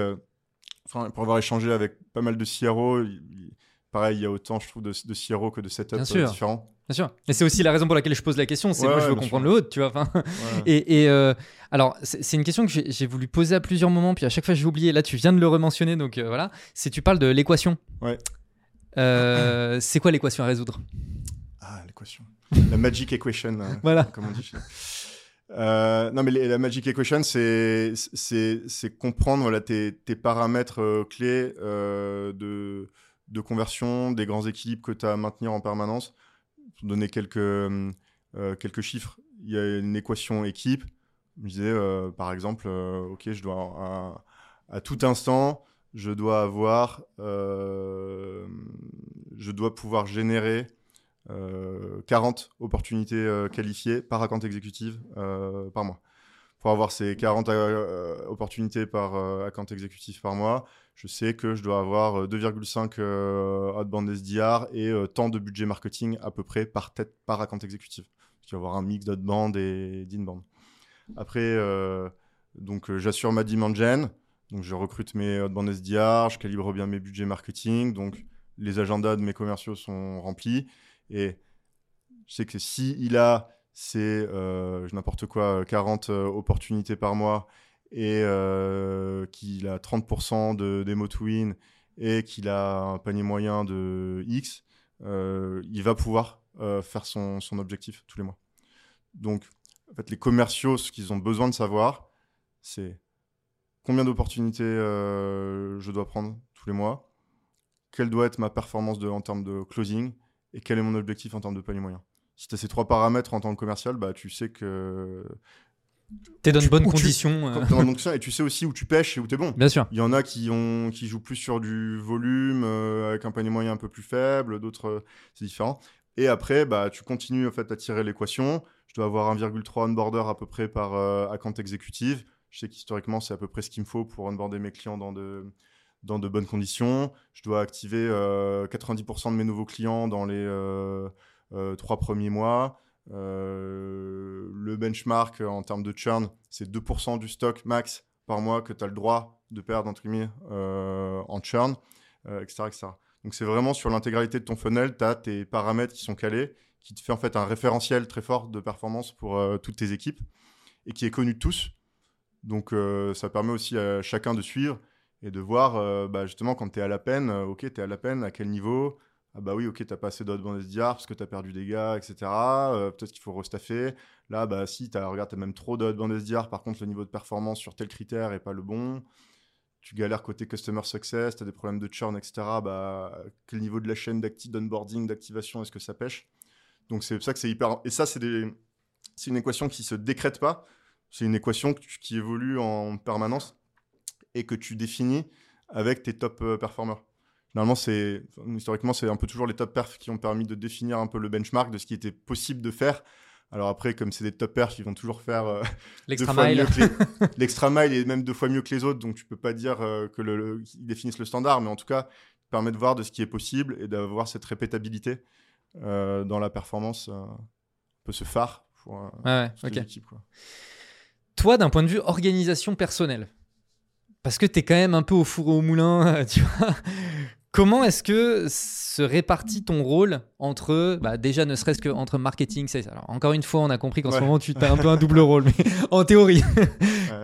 enfin, pour avoir échangé avec pas mal de CRO, pareil, il y a autant, je trouve, de, de que de setup Bien euh, sûr. différents. Bien sûr. Et c'est aussi la raison pour laquelle je pose la question. C'est Ouais, moi, je veux comprendre sûr. le haut, tu vois. Enfin, Ouais. Et, et, euh, alors, c'est une question que j'ai voulu poser à plusieurs moments, puis à chaque fois j'ai oublié. Là, tu viens de le rementionner, donc euh, voilà. C'est tu parles de l'équation. Ouais. Euh, [coughs] c'est quoi l'équation à résoudre? Ah, l'équation. La magic equation, euh, [laughs] Voilà. comme on dit. Euh, non, mais les- la magic equation, c'est c'est c'est comprendre voilà, tes, tes paramètres euh, clés euh, de, de conversion, des grands équilibres que tu as à maintenir en permanence. Pour donner quelques, euh, quelques chiffres, il y a une équation équipe. Je disais, euh, par exemple, euh, OK, je dois, à, tout instant, je dois avoir, euh, je dois pouvoir générer euh, 40 opportunités euh, qualifiées par account exécutive euh, par mois. Pour avoir ces 40 euh, opportunités par euh, account exécutif par mois, je sais que je dois avoir euh, 2,5 euh, outbound SDR et euh, tant de budget marketing à peu près par tête par account exécutif. Il va y avoir un mix d'outbound et d'inbound. Après, euh, donc euh, j'assure ma demand gen, donc je recrute mes outbound SDR, je calibre bien mes budgets marketing, donc les agendas de mes commerciaux sont remplis. Et je sais que si a ces, euh, je- n'importe quoi, 40 euh, opportunités par mois et euh, qu'il a 30% de demo to win et qu'il a un panier moyen de X, euh, il va pouvoir euh, faire son, objectif tous les mois. Donc, en fait, les commerciaux, ce qu'ils ont besoin de savoir, c'est combien d'opportunités euh, je dois prendre tous les mois, quelle doit être ma performance en termes de closing, et quel est mon objectif en termes de panier moyen. Si tu as ces trois paramètres en tant que commercial, bah, tu sais que. T'es dans de bonnes tu- conditions. euh, t'es fonction, et tu sais aussi où tu pêches et où tu es bon. Bien sûr. Il y en a qui, ont, qui jouent plus sur du volume, euh, avec un panier moyen un peu plus faible, d'autres, euh, c'est différent. Et après, bah, tu continues en fait, à tirer l'équation. Je dois avoir 1,3 onboarder à peu près par euh, account exécutive. Je sais qu'historiquement, c'est à peu près ce qu'il me faut pour onboarder mes clients dans de, dans de bonnes conditions. Je dois activer euh, 90% de mes nouveaux clients dans les euh, euh, trois premiers mois. Euh, le benchmark euh, en termes de churn, c'est 2% du stock max par mois que tu as le droit de perdre entre guillemets, euh, en churn, etc., etc. Donc c'est vraiment sur l'intégralité de ton funnel, tu as tes paramètres qui sont calés, qui te fait en fait un référentiel très fort de performance pour toutes tes équipes et qui est connu de tous. Donc ça permet aussi à chacun de suivre et de voir bah, justement quand tu es à la peine, ok, tu es à la peine, à quel niveau ah bah oui, ok, t'as pas assez d'outbound SDR parce que t'as perdu des gars, etc. Euh, Peut-être qu'il faut restaffer. Là, bah si, t'as, regarde, t'as même trop d'outbound SDR, par contre, le niveau de performance sur tel critère est pas le bon. tu galères côté customer success, tu as des problèmes de churn, etc., bah, quel niveau de la chaîne d'onboarding, d'activation est-ce que ça pêche? Donc c'est ça que c'est hyper... Et ça, c'est des... une équation qui se décrète pas, c'est une équation qui évolue en permanence et que tu définis avec tes top euh, performers. Normalement, c'est historiquement, c'est un peu toujours les top perfs qui ont permis de définir un peu le benchmark de ce qui était possible de faire. Alors après, comme c'est des top perfs, ils vont toujours faire euh, [laughs] [laughs] l'extra mile. L'extra mile est même deux fois mieux que les autres, donc tu peux pas dire euh, que le, définissent le standard, mais en tout cas, permet de voir de ce qui est possible et d'avoir cette répétabilité dans la performance, un peu ce phare pour, ouais, l'équipe. Toi, d'un point de vue organisation personnelle, parce que tu es quand même un peu au four et au moulin, [laughs] tu vois. Comment est-ce que se répartit ton rôle entre, bah déjà ne serait-ce que entre marketing, sales Alors encore une fois, on a compris qu'en ce moment tu as un peu un [laughs] double rôle, mais en théorie,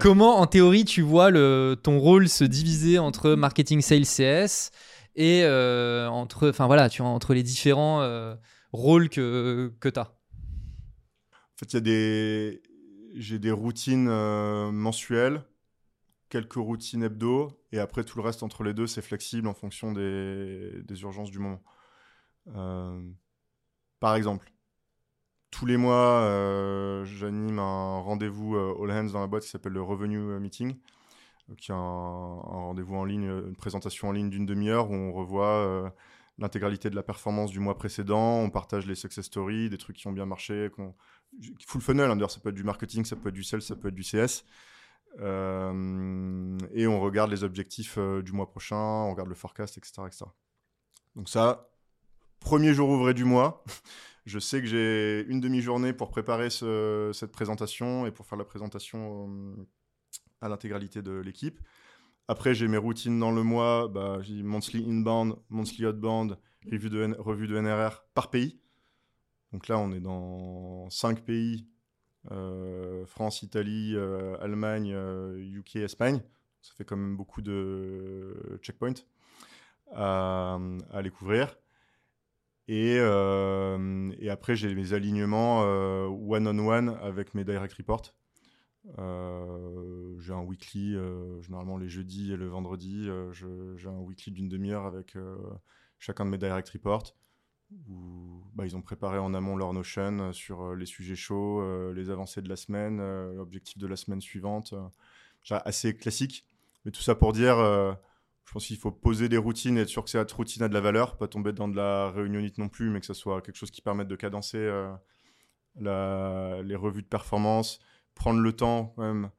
comment en théorie tu vois le, ton rôle se diviser entre marketing, sales, CS et euh, entre, enfin voilà, tu vois, entre les différents euh, rôles que, que tu as En fait, il y a des, j'ai des routines euh, mensuelles quelques routines hebdo, et après tout le reste entre les deux, c'est flexible en fonction des, urgences du moment. Euh, par exemple, tous les mois, euh, j'anime un rendez-vous euh, All Hands dans la boîte qui s'appelle le Revenue Meeting, qui est un, rendez-vous en ligne, une présentation en ligne d'une demi-heure où on revoit l'intégralité de la performance du mois précédent, on partage les success stories, des trucs qui ont bien marché, full funnel, hein, ça peut être du marketing, ça peut être du sales, ça peut être du CS. Euh, et on regarde les objectifs euh, du mois prochain, on regarde le forecast, etc. etc. Donc ça, premier jour ouvré du mois, [laughs] je sais que j'ai une demi-journée pour préparer cette présentation et pour faire la présentation euh, à l'intégralité de l'équipe. Après, j'ai mes routines dans le mois, bah, j'ai monthly inbound, monthly outbound, revue de, revue de NRR par pays. Donc là, on est dans cinq pays France, Italie, euh, Allemagne, UK, euh, Espagne. Ça fait quand même beaucoup de checkpoints à, à les couvrir. Et, après, j'ai mes alignements one-on-one avec mes direct reports. j'ai un weekly, généralement les jeudis et le vendredi. j'ai un weekly d'une demi-heure avec chacun de mes direct reports où bah, ils ont préparé en amont leur Notion euh, sur euh, les sujets chauds, euh, les avancées de la semaine, l'objectif de la semaine suivante. assez classique, mais tout ça pour dire, je pense qu'il faut poser des routines et être sûr que cette routine a de la valeur, pas tomber dans de la réunionnite non plus, mais que ce soit quelque chose qui permette de cadencer les revues de performance, prendre le temps quand même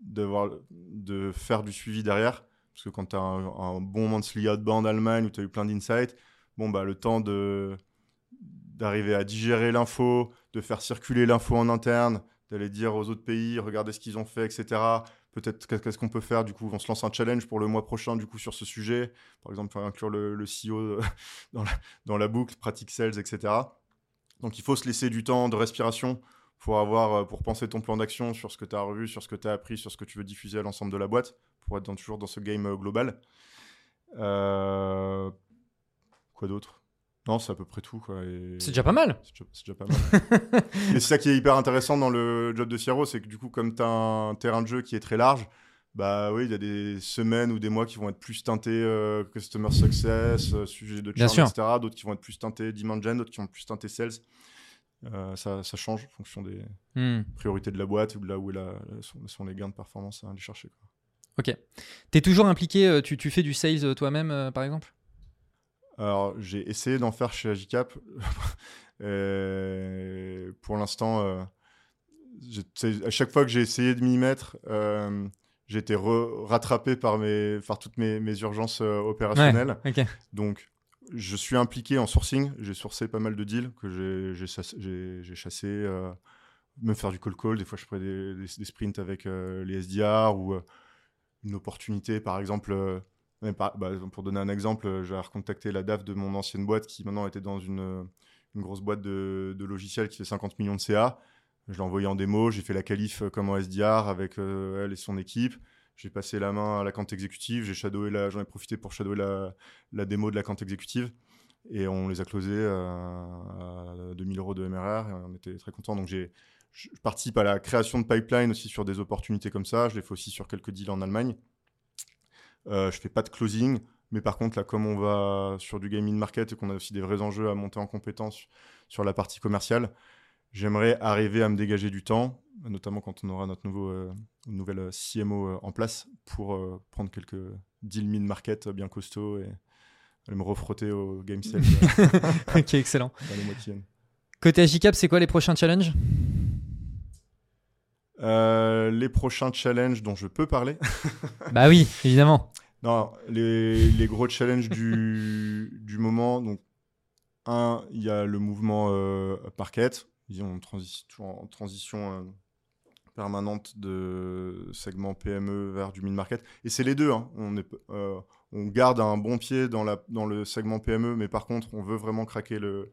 de, de faire du suivi derrière. Parce que quand tu as un, bon monthly outbound Allemagne où tu as eu plein d'insights, bon, bah, le temps de d'arriver à digérer l'info, de faire circuler l'info en interne, d'aller dire aux autres pays, regardez ce qu'ils ont fait, etc. Peut-être qu'est-ce qu'on peut faire, du coup, on se lance un challenge pour le mois prochain, du coup, sur ce sujet. Par exemple, inclure le, CEO [laughs] dans la, dans la, boucle, pratique sales, etc. Donc, il faut se laisser du temps de respiration pour euh, penser ton plan d'action sur ce que tu as revu, sur ce que tu as appris, sur ce que tu veux diffuser à l'ensemble de la boîte, pour être toujours dans ce game euh, global. Euh, Quoi d'autre? Non, c'est à peu près tout. C'est déjà pas mal. C'est déjà, pas mal. [laughs] Et c'est ça qui est hyper intéressant dans le job de Sierra, c'est que du coup, comme tu as un terrain de jeu qui est très large, bah oui, il y a des semaines ou des mois qui vont être plus teintés euh, customer success, euh, sujet de churn, etc. D'autres qui vont être plus teintés demand gen, d'autres qui vont être plus teintés sales. Euh, ça, ça, change en fonction des hmm. priorités de la boîte ou de là où sont, les gains de performance à aller chercher. Quoi. Ok. Tu es toujours impliqué, tu, tu fais du sales toi-même, par exemple? Alors, j'ai essayé d'en faire chez Agicap. [laughs] pour l'instant, euh, à chaque fois que j'ai essayé de m'y mettre, euh, j'ai été rattrapé par, mes, par toutes mes, mes urgences euh, opérationnelles. Donc, je suis impliqué en sourcing. J'ai sourcé pas mal de deals que j'ai chassé. me faire du call call. Des fois, je ferai des, des, sprints avec les SDR ou une opportunité, par exemple bah, pour donner un exemple, euh, j'ai recontacté la DAF de mon ancienne boîte qui maintenant était dans une, euh, grosse boîte de, logiciels qui fait 50 millions de CA. Je l'ai envoyé en démo, j'ai fait la qualif euh, comme en SDR avec elle et son équipe. J'ai passé la main à la compte exécutive, j'ai shadowé la, j'en ai profité pour shadower la, la démo de la compte exécutive et on les a closés à 2000 euros de MRR et on était très contents. Donc j'ai, je participe à la création de pipeline aussi sur des opportunités comme ça. Je l'ai fait aussi sur quelques deals en Allemagne. Euh, je fais pas de closing, mais par contre, là, comme on va sur du gaming market et qu'on a aussi des vrais enjeux à monter en compétence sur la partie commerciale, j'aimerais arriver à me dégager du temps, notamment quand on aura notre nouveau, euh, nouvelle euh, CMO en place, pour prendre quelques deals mid-market bien costauds et aller me refrotter au game sale. [laughs] ok, excellent. Dans les mois qui viennent. Côté Agicap, c'est quoi les prochains challenges? Euh, les prochains challenges dont je peux parler. bah oui, évidemment. Non, les, les gros challenges du, [laughs] du, moment. Donc, un, il y a le mouvement euh, market, disons en transition, en transition euh, permanente de segment PME vers du mid-market. Et c'est les deux. Hein. On, est, euh, on garde un bon pied dans, la, dans le segment PME, mais par contre, on veut vraiment craquer le,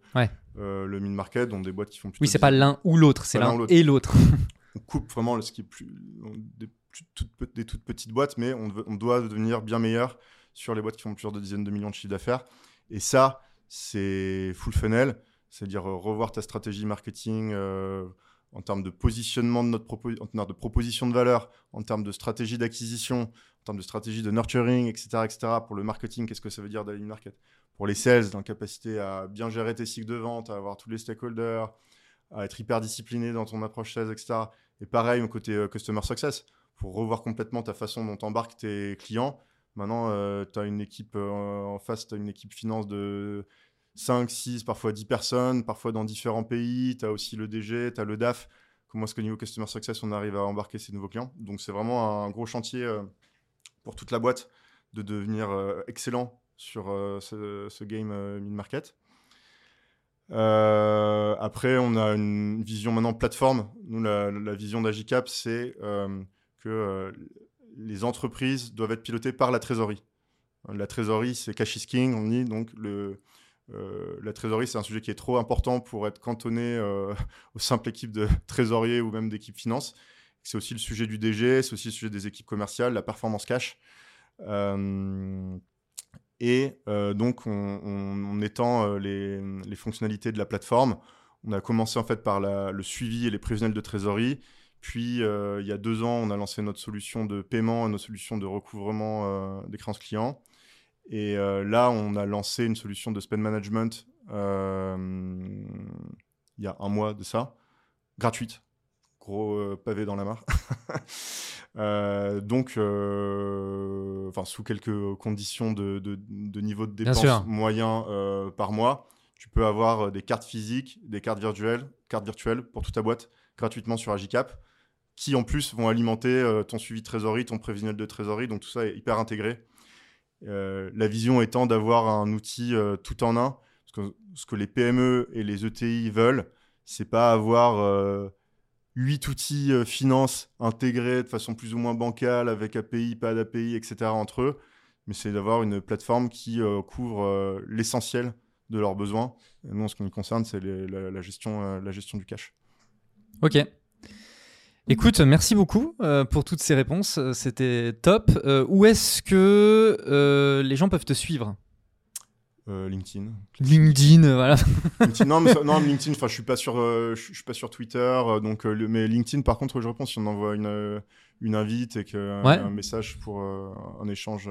le mid-market, donc des boîtes qui font plus. Oui, c'est pas l'un ou l'autre, c'est l'un et l'autre. on coupe vraiment ce qui est plus des, toutes, petites boîtes, mais on, doit devenir bien meilleur sur les boîtes qui font plusieurs dizaines de millions de chiffres d'affaires. Et ça, c'est full funnel, c'est-à-dire euh, revoir ta stratégie marketing euh, en termes de positionnement de notre en de proposition de valeur, en termes de stratégie d'acquisition, en termes de stratégie de nurturing, etc., etc. Pour le marketing, qu'est-ce que ça veut dire d'aller market? Pour les sales, l'incapacité à bien gérer tes cycles de vente, à avoir tous les stakeholders, à être hyper discipliné dans ton approche sales, etc. Et pareil au côté euh, customer success, pour revoir complètement ta façon dont tu embarques tes clients. Maintenant, euh, tu as une équipe euh, en face, tu as une équipe finance de 5, 6, parfois 10 personnes, parfois dans différents pays. Tu as aussi le DG, tu as le DAF. Comment est-ce que niveau customer success, on arrive à embarquer ces nouveaux clients? Donc, c'est vraiment un gros chantier pour toute la boîte de devenir excellent sur ce, game mid-market. Euh, après, on a une vision maintenant plateforme. Nous, la, vision d'Agicap, c'est euh, euh, les entreprises doivent être pilotées par la trésorerie. La trésorerie, c'est cash is king, on dit. Donc, le, la trésorerie, c'est un sujet qui est trop important pour être cantonné [laughs] aux simples équipes de [laughs] trésorier ou même d'équipe finance. C'est aussi le sujet du DG, c'est aussi le sujet des équipes commerciales, la performance cash. Et euh, donc, on, étend euh, les, fonctionnalités de la plateforme. On a commencé en fait par le suivi et les prévisionnels de trésorerie. Puis, euh, il y a deux ans, on a lancé notre solution de paiement et notre solution de recouvrement des créances clients. Et là, on a lancé une solution de spend management il y a un mois de ça, gratuite. Gros pavé dans la mare. [laughs] Euh, donc, euh, enfin, sous quelques conditions de, niveau de dépense moyen euh, par mois, tu peux avoir des cartes physiques, des cartes virtuelles, cartes virtuelles pour toute ta boîte gratuitement sur Agicap, qui en plus vont alimenter ton suivi de trésorerie, ton prévisionnel de trésorerie. Donc tout ça est hyper intégré. la vision étant d'avoir un outil tout en un. Parce que ce que les PME et les ETI veulent, c'est pas avoir huit outils euh, finance intégrés de façon plus ou moins bancale, avec API, pas d'API, etc. entre eux. Mais c'est d'avoir une plateforme qui euh, couvre euh, l'essentiel de leurs besoins. Et nous, ce qui nous concerne, c'est la, gestion, la gestion du cash. Ok. Écoute, merci beaucoup pour toutes ces réponses. C'était top. où est-ce que les gens peuvent te suivre? Euh, LinkedIn. LinkedIn, euh, voilà. [laughs] non, mais non, [laughs] LinkedIn, enfin, je suis pas sur, euh, je, suis pas sur Twitter, donc, mais LinkedIn, par contre, je réponds si on envoie une, une invite et que un message pour un échange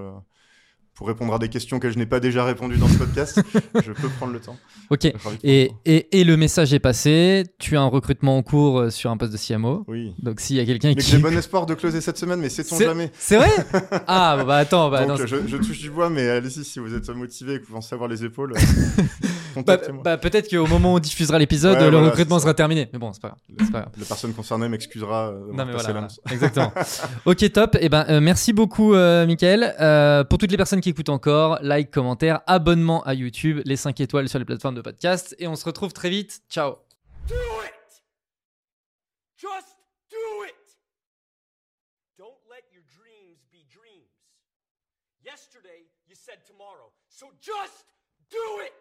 pour répondre à des questions que je n'ai pas déjà répondues dans ce podcast, [laughs] je peux prendre le temps. Ok. Et, et, et, le message est passé. Tu as un recrutement en cours euh, sur un poste de CMO. Oui. Donc s'il y a quelqu'un qui. J'ai bon espoir de closer cette semaine, mais sait-on jamais. C'est vrai [laughs] Ah, bah attends. Bah, Donc, je, je, touche du bois, mais allez-y si vous êtes motivé et que vous pensez avoir les épaules. [laughs] bah, bah, peut-être qu'au moment où on diffusera l'épisode, le recrutement sera terminé. Mais bon, c'est pas, grave. La personne concernée m'excusera. Euh, non, mais voilà, Exactement. ok, top. Et eh ben, euh, merci beaucoup, euh, Michael. pour toutes les personnes qui encore, like, commentaire, abonnement à YouTube, les 5 étoiles sur les plateformes de podcast. Et on se retrouve très vite. Ciao. Yesterday, you said tomorrow. So just do it!